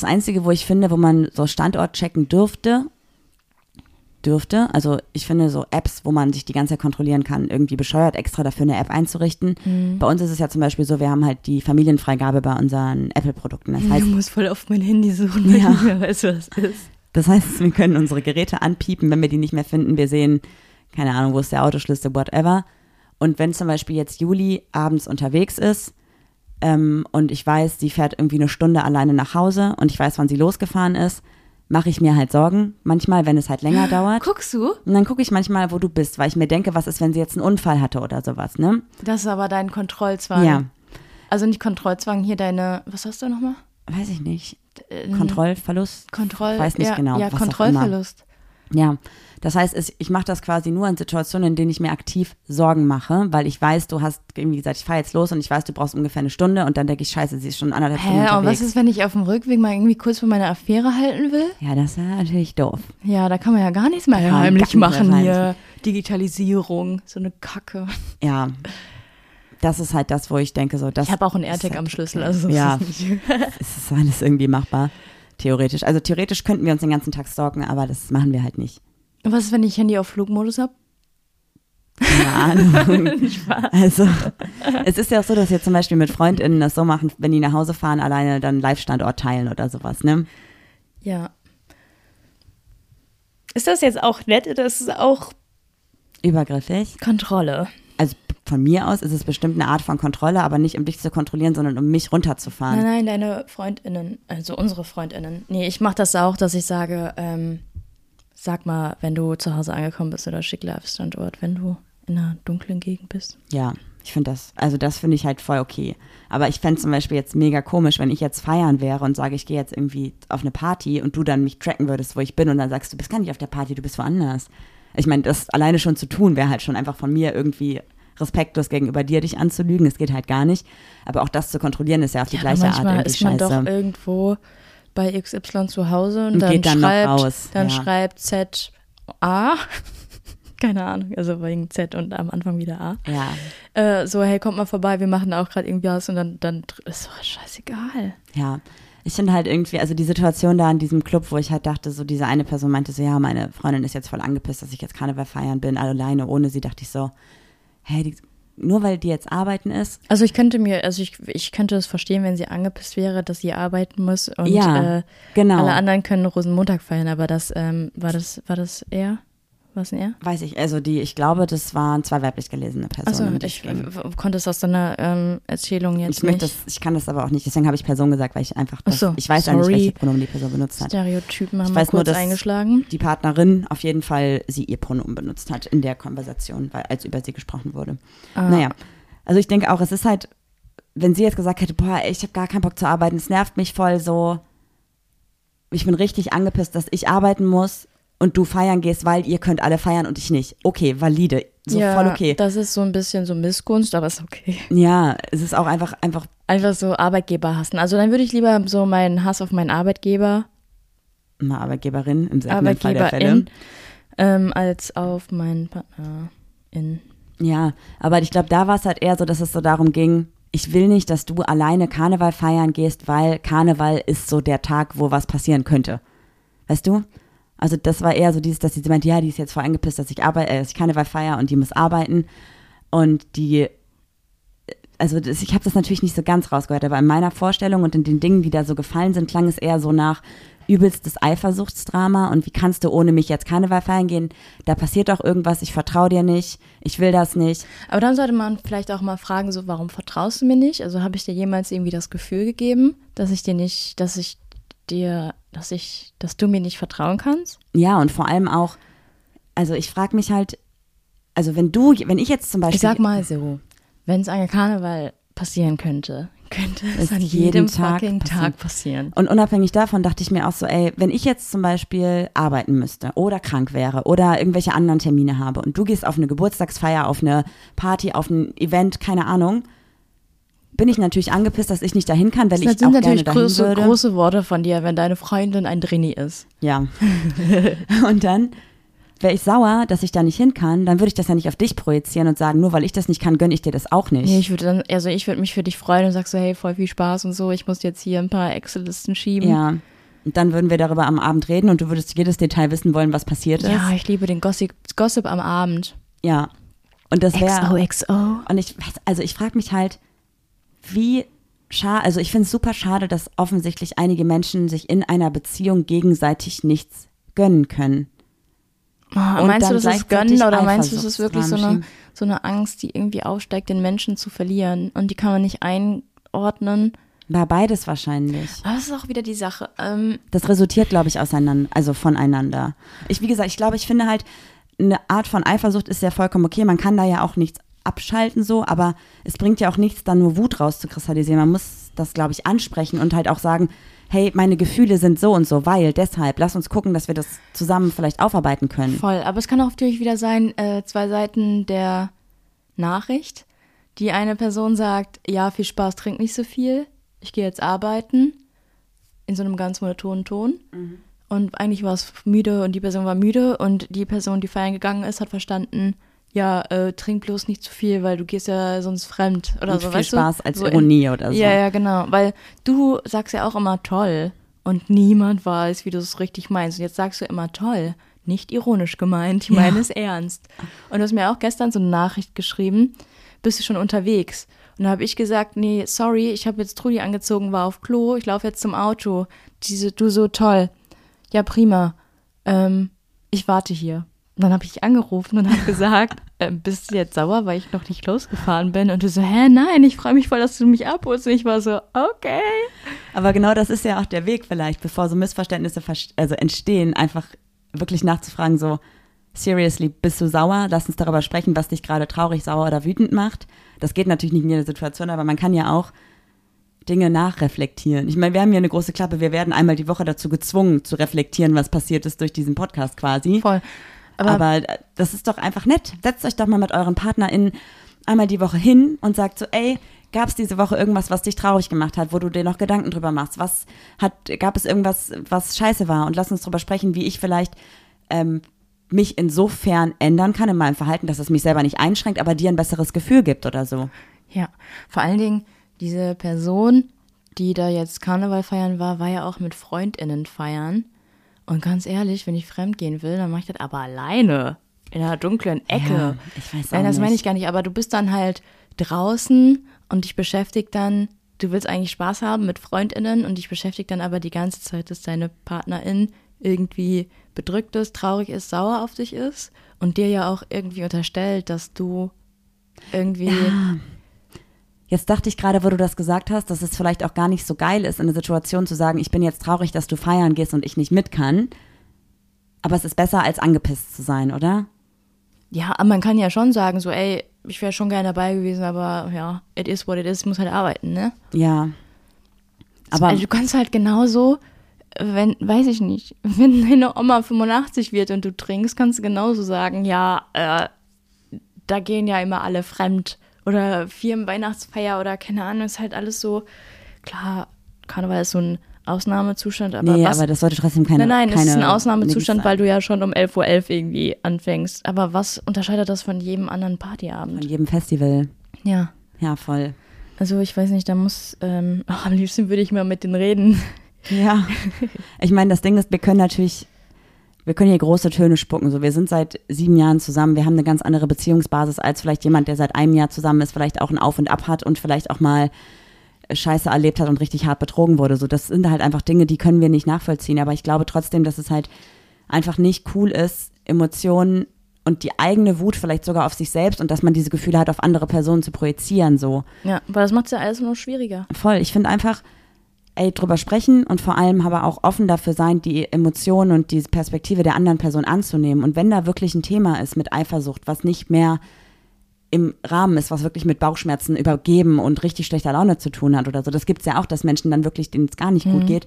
das Einzige, wo ich finde, wo man so Standort checken dürfte, dürfte. Also ich finde so Apps, wo man sich die ganze Zeit kontrollieren kann, irgendwie bescheuert, extra dafür eine App einzurichten. Mhm. Bei uns ist es ja zum Beispiel so, wir haben halt die Familienfreigabe bei unseren Apple-Produkten. Das heißt, ich muss voll auf mein Handy suchen, weil Ja. ich nicht weiß, was ist. Das heißt, wir können unsere Geräte anpiepen, wenn wir die nicht mehr finden. Wir sehen, keine Ahnung, wo ist der Autoschlüssel, whatever. Und wenn zum Beispiel jetzt Juli abends unterwegs ist ähm, und ich weiß, sie fährt irgendwie eine Stunde alleine nach Hause und ich weiß, wann sie losgefahren ist, mache ich mir halt Sorgen. Manchmal, wenn es halt länger dauert. Guckst du? Und dann gucke ich manchmal, wo du bist, weil ich mir denke, was ist, wenn sie jetzt einen Unfall hatte oder sowas, ne? Das ist aber dein Kontrollzwang. Ja, Also nicht Kontrollzwang, hier deine, was hast du nochmal? weiß ich nicht. Äh, Kontrollverlust? Kontroll, weiß nicht ja, genau, Ja, Kontrollverlust. Ja, das heißt, ich mache das quasi nur in Situationen, in denen ich mir aktiv Sorgen mache, weil ich weiß, du hast irgendwie gesagt, ich fahre jetzt los und ich weiß, du brauchst ungefähr eine Stunde und dann denke ich, scheiße, sie ist schon anderthalb Stunden Hä, und was unterwegs. ist, wenn ich auf dem Rückweg mal irgendwie kurz für meine Affäre halten will? ja, das wäre natürlich doof. Ja, da kann man ja gar nichts mehr man heimlich machen hier. Digitalisierung, so eine Kacke. Ja, das ist halt das, wo ich denke, so, das Ich habe auch einen ist AirTag halt am Schlüssel, also Ja. ist es ist alles irgendwie machbar, theoretisch. Also theoretisch könnten wir uns den ganzen Tag stalken, aber das machen wir halt nicht. Was ist, wenn ich Handy auf Flugmodus habe? Keine Ahnung. also, es ist ja auch so, dass wir zum Beispiel mit FreundInnen das so machen, wenn die nach Hause fahren, alleine dann Live-Standort teilen oder sowas, ne? Ja. Ist das jetzt auch nett oder ist es auch Übergriffig. Kontrolle? Also von mir aus ist es bestimmt eine Art von Kontrolle, aber nicht um dich zu kontrollieren, sondern um mich runterzufahren. Nein, nein, deine FreundInnen, also unsere FreundInnen. Nee, ich mache das auch, dass ich sage, ähm, sag mal, wenn du zu Hause angekommen bist oder schick Live-Standort, wenn du in einer dunklen Gegend bist. Ja, ich finde das, also das finde ich halt voll okay. Aber ich fände zum Beispiel jetzt mega komisch, wenn ich jetzt feiern wäre und sage, ich gehe jetzt irgendwie auf eine Party und du dann mich tracken würdest, wo ich bin und dann sagst, du bist gar nicht auf der Party, du bist woanders. Ich meine, das alleine schon zu tun, wäre halt schon einfach von mir irgendwie respektlos gegenüber dir dich anzulügen. Das geht halt gar nicht. Aber auch das zu kontrollieren ist ja auf die Ja, gleiche Art irgendwie ist man scheiße. doch irgendwo bei XY zu Hause und, Und dann dann schreibt, raus, dann ja. schreibt Z A. Keine Ahnung, also wegen Z und am Anfang wieder A. ja, Äh, so, hey, kommt mal vorbei, wir machen auch gerade irgendwie was und dann, dann ist so scheißegal. Ja, ich finde halt irgendwie, also die Situation da in diesem Club, wo ich halt dachte, so diese eine Person meinte so, ja, meine Freundin ist jetzt voll angepisst, dass ich jetzt Karneval feiern bin, alleine ohne sie, dachte ich so, hey, die, nur weil die jetzt arbeiten ist, Also ich könnte mir, also ich, ich könnte es verstehen, wenn sie angepisst wäre, dass sie arbeiten muss und Ja, äh, genau. alle anderen können Rosenmontag feiern, aber das, ähm, war das, war das er? War es ein er? weiß ich, also die, ich glaube, das waren zwei weiblich gelesene Personen. Also ich konnte es aus deiner ähm, Erzählung jetzt ich nicht. das, ich kann das aber auch nicht, deswegen habe ich Person gesagt, weil ich einfach, das, so, ich weiß ja nicht, sorry. welche Pronomen die Person benutzt hat. Stereotypen haben Ich wir weiß nur, kurz dass- eingeschlagen. Die Partnerin auf jeden Fall sie ihr Pronomen benutzt hat in der Konversation, weil, als über sie gesprochen wurde. Ah. Naja, also ich denke auch, es ist halt, wenn sie jetzt gesagt hätte, boah, ey, ich habe gar keinen Bock zu arbeiten, es nervt mich voll so, ich bin richtig angepisst, dass ich arbeiten muss und du feiern gehst, weil ihr könnt alle feiern und ich nicht. Okay, valide, so ja, voll okay. Das ist so ein bisschen so Missgunst, aber ist okay. Ja, es ist auch einfach, einfach, Einfach so Arbeitgeber hassen. Also dann würde ich lieber so meinen Hass auf meinen Arbeitgeber, eine Arbeitgeberin im seltenen Fall der Fälle. Arbeitgeberin, ähm, als auf meinen Partner in. Ja, aber ich glaube, da war es halt eher so, dass es so darum ging, ich will nicht, dass du alleine Karneval feiern gehst, weil Karneval ist so der Tag, wo was passieren könnte. Weißt du? Also das war eher so dieses, dass sie meint, ja, die ist jetzt voll angepisst, dass ich arbeite, äh, dass ich Karneval feiere und die muss arbeiten. Und die, also das, ich habe das natürlich nicht so ganz rausgehört, aber in meiner Vorstellung und in den Dingen, die da so gefallen sind, klang es eher so nach übelstes Eifersuchtsdrama und wie kannst du ohne mich jetzt Karneval feiern gehen? Da passiert doch irgendwas, ich vertraue dir nicht, ich will das nicht. Aber dann sollte man vielleicht auch mal fragen, so, warum vertraust du mir nicht? Also habe ich dir jemals irgendwie das Gefühl gegeben, dass ich dir nicht, dass ich dir, dass ich, dass du mir nicht vertrauen kannst? Ja, und vor allem auch, also ich frage mich halt, also wenn du, wenn ich jetzt zum Beispiel. Ich sag mal so, wenn es an Karneval passieren könnte, könnte es an jeden jedem Tag fucking passieren. Tag passieren. Und unabhängig davon dachte ich mir auch so, ey, wenn ich jetzt zum Beispiel arbeiten müsste oder krank wäre oder irgendwelche anderen Termine habe und du gehst auf eine Geburtstagsfeier, auf eine Party, auf ein Event, keine Ahnung, bin ich natürlich angepisst, dass ich nicht dahin kann, weil Das ich sind auch gerne natürlich dahin große, würde. große Worte von dir, wenn deine Freundin ein Drini ist. Ja. und dann wäre ich sauer, dass ich da nicht hin kann, dann würde ich das ja nicht auf dich projizieren und sagen, nur weil ich das nicht kann, gönne ich dir das auch nicht. Nee, ich würde dann, also ich würde mich für dich freuen und sag so, hey, voll viel Spaß und so, ich muss jetzt hier ein paar Excel-Listen schieben. Ja. Und dann würden wir darüber am Abend reden und du würdest jedes Detail wissen wollen, was passiert ist. Ja, ich liebe den Gossip, Gossip am Abend. Ja. Und das wäre. XOXO. Und ich weiß, also ich frage mich halt, wie schade, also ich finde es super schade, dass offensichtlich einige Menschen sich in einer Beziehung gegenseitig nichts gönnen können. Oh, Und meinst du, das ist Gönnen oder meinst du, das ist wirklich so eine, so eine Angst, die irgendwie aufsteigt, den Menschen zu verlieren und die kann man nicht einordnen? War beides wahrscheinlich. Aber das ist auch wieder die Sache. Ähm, Das resultiert, glaube ich, auseinander, also voneinander. Ich, wie gesagt, ich glaube, ich finde halt, eine Art von Eifersucht ist ja vollkommen okay. Man kann da ja auch nichts abschalten so, aber es bringt ja auch nichts, dann nur Wut rauszukristallisieren. Man muss das, glaube ich, ansprechen und halt auch sagen, hey, meine Gefühle sind so und so, weil deshalb, lass uns gucken, dass wir das zusammen vielleicht aufarbeiten können. voll. Aber es kann auch natürlich wieder sein, äh, zwei Seiten der Nachricht. Die eine Person sagt, ja, viel Spaß, trink nicht so viel. Ich gehe jetzt arbeiten. In so einem ganz monotonen Ton. Und eigentlich war es müde und die Person war müde und die Person, die feiern gegangen ist, hat verstanden, ja, äh, trink bloß nicht zu viel, weil du gehst ja sonst fremd oder und so. viel weißt Spaß du? als so in- Ironie oder so. Ja, ja, genau. Weil du sagst ja auch immer toll und niemand weiß, wie du es richtig meinst. Und jetzt sagst du immer toll. Nicht ironisch gemeint, ich meine es ernst. Und du hast mir auch gestern so eine Nachricht geschrieben, bist du schon unterwegs? Und da habe ich gesagt, nee, sorry, ich habe jetzt Trudi angezogen, war auf Klo, ich laufe jetzt zum Auto. Diese, du so toll. Ja, prima. Ähm, ich warte hier. Und dann habe ich angerufen und habe gesagt, ähm, bist du jetzt sauer, weil ich noch nicht losgefahren bin? Und du so, hä, nein, ich freue mich voll, dass du mich abholst. Und ich war so, okay. Aber genau das ist ja auch der Weg vielleicht, bevor so Missverständnisse vers- also entstehen, einfach wirklich nachzufragen, so, seriously, bist du sauer? Lass uns darüber sprechen, was dich gerade traurig, sauer oder wütend macht. Das geht natürlich nicht in jeder Situation, aber man kann ja auch Dinge nachreflektieren. Ich meine, wir haben hier eine große Klappe, wir werden einmal die Woche dazu gezwungen, zu reflektieren, was passiert ist durch diesen Podcast quasi. Voll. Aber, Aber, das ist doch einfach nett. Setzt euch doch mal mit euren PartnerInnen einmal die Woche hin und sagt so, ey, gab es diese Woche irgendwas, was dich traurig gemacht hat, wo du dir noch Gedanken drüber machst? Was hat, gab es irgendwas, was scheiße war? Und lass uns drüber sprechen, wie ich vielleicht ähm, mich insofern ändern kann in meinem Verhalten, dass es mich selber nicht einschränkt, aber dir ein besseres Gefühl gibt oder so. ja, vor allen Dingen, diese Person, die da jetzt Karneval feiern war, war ja auch mit FreundInnen feiern. Und ganz ehrlich, wenn ich fremd gehen will, dann mache ich das aber alleine. In einer dunklen Ecke. Ja, ich weiß Nein, das meine ich gar nicht, aber du bist dann halt draußen und dich beschäftigt dann, du willst eigentlich Spaß haben mit FreundInnen und dich beschäftigt dann aber die ganze Zeit, dass deine Partnerin irgendwie bedrückt ist, traurig ist, sauer auf dich ist und dir ja auch irgendwie unterstellt, dass du irgendwie. Jetzt dachte ich gerade, wo du das gesagt hast, dass es vielleicht auch gar nicht so geil ist, in der Situation zu sagen, ich bin jetzt traurig, dass du feiern gehst und ich nicht mit kann. Aber es ist besser, als angepisst zu sein, oder? Ja, man kann ja schon sagen, so, ey, ich wäre schon gerne dabei gewesen, aber ja, it is what it is, ich muss halt arbeiten, ne? Ja. Aber also du kannst halt genauso, wenn, weiß ich nicht, wenn deine Oma 85 wird und du trinkst, kannst du genauso sagen, ja, äh, da gehen ja immer alle fremd oder Firmenweihnachtsfeier oder keine Ahnung, ist halt alles so, klar, Karneval ist so ein Ausnahmezustand, aber nee, was, aber das sollte trotzdem keine. Nein, nein, keine es ist ein Ausnahmezustand, weil du ja schon um 11.11 Uhr irgendwie anfängst. Aber was unterscheidet das von jedem anderen Von Partyabend? jedem Festival. Ja, Ja, voll. also ich weiß nicht, da muss, ähm, ach, am liebsten würde ich mal mit denen reden. Ja. Ich meine, das Ding ist, wir können natürlich, wir können hier große Töne spucken. So, wir sind seit sieben Jahren zusammen. Wir haben eine ganz andere Beziehungsbasis als vielleicht jemand, der seit einem Jahr zusammen ist, vielleicht auch ein Auf und Ab hat und vielleicht auch mal Scheiße erlebt hat und richtig hart betrogen wurde. So, das sind halt einfach Dinge, die können wir nicht nachvollziehen. Aber ich glaube trotzdem, dass es halt einfach nicht cool ist, Emotionen und die eigene Wut vielleicht sogar auf sich selbst und dass man diese Gefühle hat, auf andere Personen zu projizieren. So, Ja, aber das macht es ja alles nur schwieriger. voll. Ich finde einfach, ey, drüber sprechen und vor allem aber auch offen dafür sein, die Emotionen und die Perspektive der anderen Person anzunehmen. Und wenn da wirklich ein Thema ist mit Eifersucht, was nicht mehr im Rahmen ist, was wirklich mit Bauchschmerzen übergeben und richtig schlechter Laune zu tun hat oder so, das gibt es ja auch, dass Menschen dann wirklich, denen es gar nicht gut geht,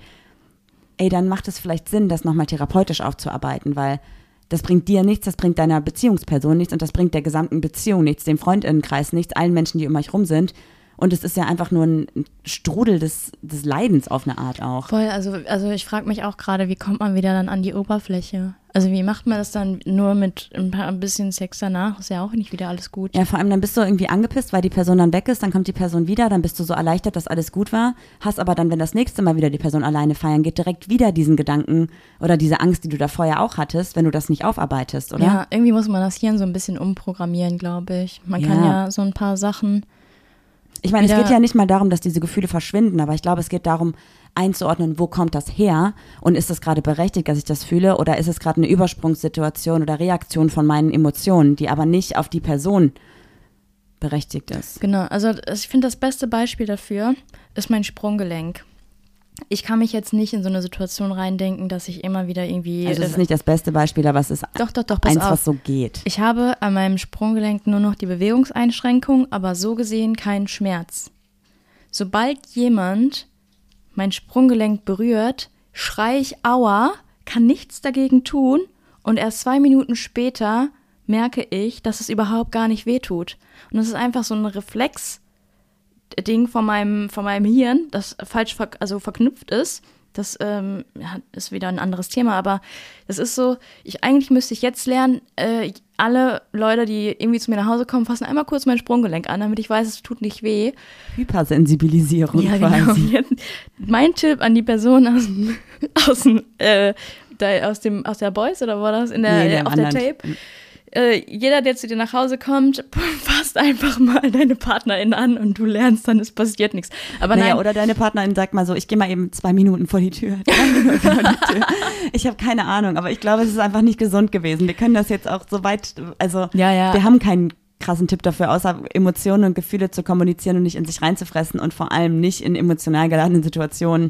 ey, dann macht es vielleicht Sinn, das nochmal therapeutisch aufzuarbeiten, weil das bringt dir nichts, das bringt deiner Beziehungsperson nichts und das bringt der gesamten Beziehung nichts, dem Freundinnenkreis nichts, allen Menschen, die um euch rum sind. Und es ist ja einfach nur ein Strudel des, des Leidens auf eine Art auch. Voll, also, also ich frage mich auch gerade, wie kommt man wieder dann an die Oberfläche? Also wie macht man das dann nur mit ein, paar, ein bisschen Sex danach? Ist ja auch nicht wieder alles gut. Ja, vor allem dann bist du irgendwie angepisst, weil die Person dann weg ist, dann kommt die Person wieder, dann bist du so erleichtert, dass alles gut war, hast aber dann, wenn das nächste Mal wieder die Person alleine feiern geht, direkt wieder diesen Gedanken oder diese Angst, die du da vorher auch hattest, wenn du das nicht aufarbeitest, oder? Ja, irgendwie muss man das Hirn so ein bisschen umprogrammieren, glaube ich. Man kann Ja. ja so ein paar Sachen. Ich meine, es geht ja nicht mal darum, dass diese Gefühle verschwinden, aber ich glaube, es geht darum, einzuordnen, wo kommt das her und ist es gerade berechtigt, dass ich das fühle oder ist es gerade eine Übersprungssituation oder Reaktion von meinen Emotionen, die aber nicht auf die Person berechtigt ist. Genau, also ich finde das beste Beispiel dafür ist mein Sprunggelenk. Ich kann mich jetzt nicht in so eine Situation reindenken, dass ich immer wieder irgendwie. Also es ist nicht das beste Beispiel, aber es ist doch, doch, doch, eins, auf. was so geht. Ich habe an meinem Sprunggelenk nur noch die Bewegungseinschränkung, aber so gesehen keinen Schmerz. Sobald jemand mein Sprunggelenk berührt, schrei ich Aua, kann nichts dagegen tun und erst zwei Minuten später merke ich, dass es überhaupt gar nicht wehtut. Und das ist einfach so ein Reflex, Ding von meinem, von meinem Hirn, das falsch ver also verknüpft ist. Das ähm, ist wieder ein anderes Thema, aber das ist so, ich eigentlich müsste ich jetzt lernen, äh, alle Leute, die irgendwie zu mir nach Hause kommen, fassen einmal kurz mein Sprunggelenk an, damit ich weiß, es tut nicht weh. Hypersensibilisierung Ja, genau. quasi. Jetzt, mein Tipp an die Person aus, aus, äh, da, aus, dem, aus der Boys oder war das in der, Nee, dem auf der. Tape? Äh, jeder, der zu dir nach Hause kommt, fasst einfach mal deine Partnerin an und du lernst dann, es passiert nichts. Aber Naja, nein, oder deine Partnerin sagt mal so, ich gehe mal eben zwei Minuten vor die Tür. Vor die Tür. Ich habe keine Ahnung, aber ich glaube, es ist einfach nicht gesund gewesen. Wir können das jetzt auch so weit, also Ja, ja. wir haben keinen krassen Tipp dafür, außer Emotionen und Gefühle zu kommunizieren und nicht in sich reinzufressen und vor allem nicht in emotional geladenen Situationen.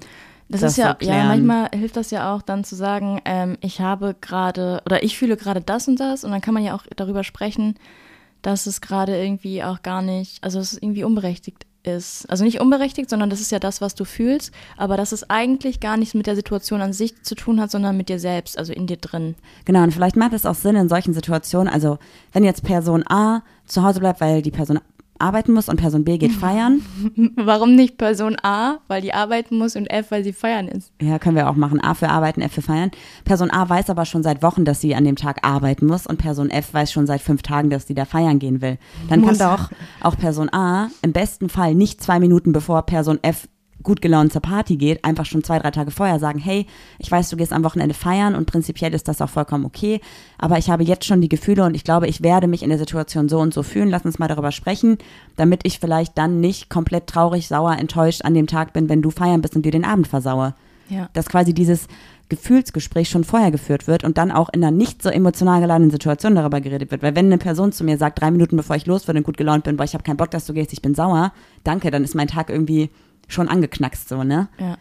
Das, das ist ja, so ja, manchmal hilft das ja auch dann zu sagen, ähm, ich habe gerade oder ich fühle gerade das und das und dann kann man ja auch darüber sprechen, dass es gerade irgendwie auch gar nicht, also dass es irgendwie unberechtigt ist. Also nicht unberechtigt, sondern das ist ja das, was du fühlst, aber dass es eigentlich gar nichts mit der Situation an sich zu tun hat, sondern mit dir selbst, also in dir drin. Genau, und vielleicht macht es auch Sinn in solchen Situationen, also wenn jetzt Person A zu Hause bleibt, weil die Person arbeiten muss und Person B geht feiern, Warum nicht Person A, weil die arbeiten muss und F, weil sie feiern ist? Ja, können wir auch machen. A für arbeiten, F für feiern. Person A weiß aber schon seit Wochen, dass sie an dem Tag arbeiten muss und Person F weiß schon seit fünf Tagen, dass sie da feiern gehen will. Dann Muss. kann doch auch Person A im besten Fall nicht zwei Minuten bevor Person F gut gelaunt zur Party geht, einfach schon zwei, drei Tage vorher sagen, hey, ich weiß, du gehst am Wochenende feiern und prinzipiell ist das auch vollkommen okay, aber ich habe jetzt schon die Gefühle und ich glaube, ich werde mich in der Situation so und so fühlen. Lass uns mal darüber sprechen, damit ich vielleicht dann nicht komplett traurig, sauer, enttäuscht an dem Tag bin, wenn du feiern bist und dir den Abend versaue Ja. dass quasi dieses Gefühlsgespräch schon vorher geführt wird und dann auch in einer nicht so emotional geladenen Situation darüber geredet wird. Weil wenn eine Person zu mir sagt, drei Minuten bevor ich los bin und gut gelaunt bin, boah, ich habe keinen Bock, dass du gehst, ich bin sauer, danke, dann ist mein Tag irgendwie schon angeknackst so, ne? Ja.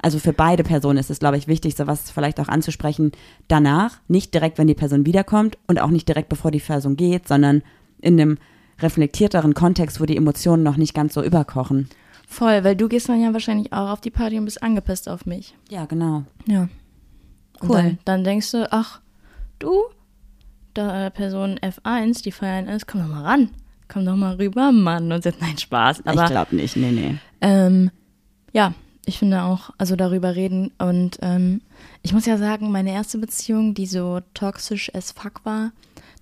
Also für beide Personen ist es, glaube ich, wichtig, sowas vielleicht auch anzusprechen danach, nicht direkt, wenn die Person wiederkommt und auch nicht direkt, bevor die Person geht, sondern in einem reflektierteren Kontext, wo die Emotionen noch nicht ganz so überkochen. Voll, weil du gehst dann ja wahrscheinlich auch auf die Party und bist angepisst auf mich. Ja, genau. Ja. Cool. Dann, dann denkst du, ach, du, da Person F1, die feiern ist, komm doch mal ran. Komm doch mal rüber, Mann. Und sagt, nein, Spaß. ich Aber glaube nicht, nee, nee. Ähm, ja, ich finde auch, also darüber reden. Und ähm, ich muss ja sagen, meine erste Beziehung, die so toxisch as fuck war,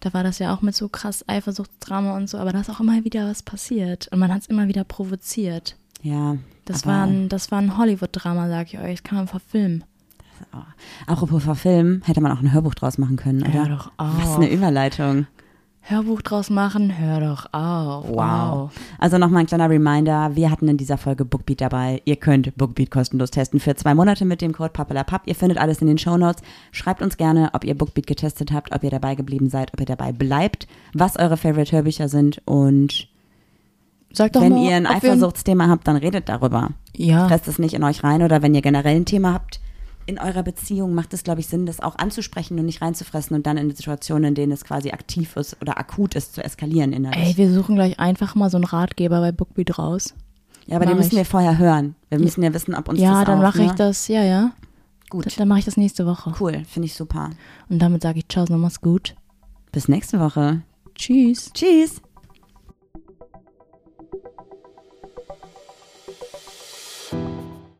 da war das ja auch mit so krass Eifersuchtsdrama und so, aber da ist auch immer wieder was passiert. Und man hat es immer wieder provoziert. Ja. Das war ein, das war ein Hollywood-Drama, sag ich euch. Das kann man verfilmen. Apropos verfilmen, hätte man auch ein Hörbuch draus machen können, oder? Hör doch Was auf. eine Überleitung. Hörbuch draus machen, hör doch auf. Wow. Also nochmal ein kleiner Reminder, wir hatten in dieser Folge Bookbeat dabei. Ihr könnt Bookbeat kostenlos testen für zwei Monate mit dem Code PAPALAPAP. Ihr findet alles in den Shownotes. Schreibt uns gerne, ob ihr Bookbeat getestet habt, ob ihr dabei geblieben seid, ob ihr dabei bleibt, was eure Favorite Hörbücher sind und wenn mal, ihr ein Eifersuchtsthema habt, dann redet darüber. Ja. Presst es nicht in euch rein oder wenn ihr generell ein Thema habt in eurer Beziehung, macht es, glaube ich, Sinn, das auch anzusprechen und nicht reinzufressen und dann in Situationen, in denen es quasi aktiv ist oder akut ist, zu eskalieren innerlich. Ey, wir suchen gleich einfach mal so einen Ratgeber bei Bookbeat raus. ja, aber den mach müssen ich. wir vorher hören. Wir müssen ja wissen, ob uns ja, das dann auch, mache ne? ich das, ja, ja. Gut. Dann, dann mache ich das nächste Woche. Cool, finde ich super. Und damit sage ich Ciao, mach's gut. Bis nächste Woche. Tschüss. Tschüss.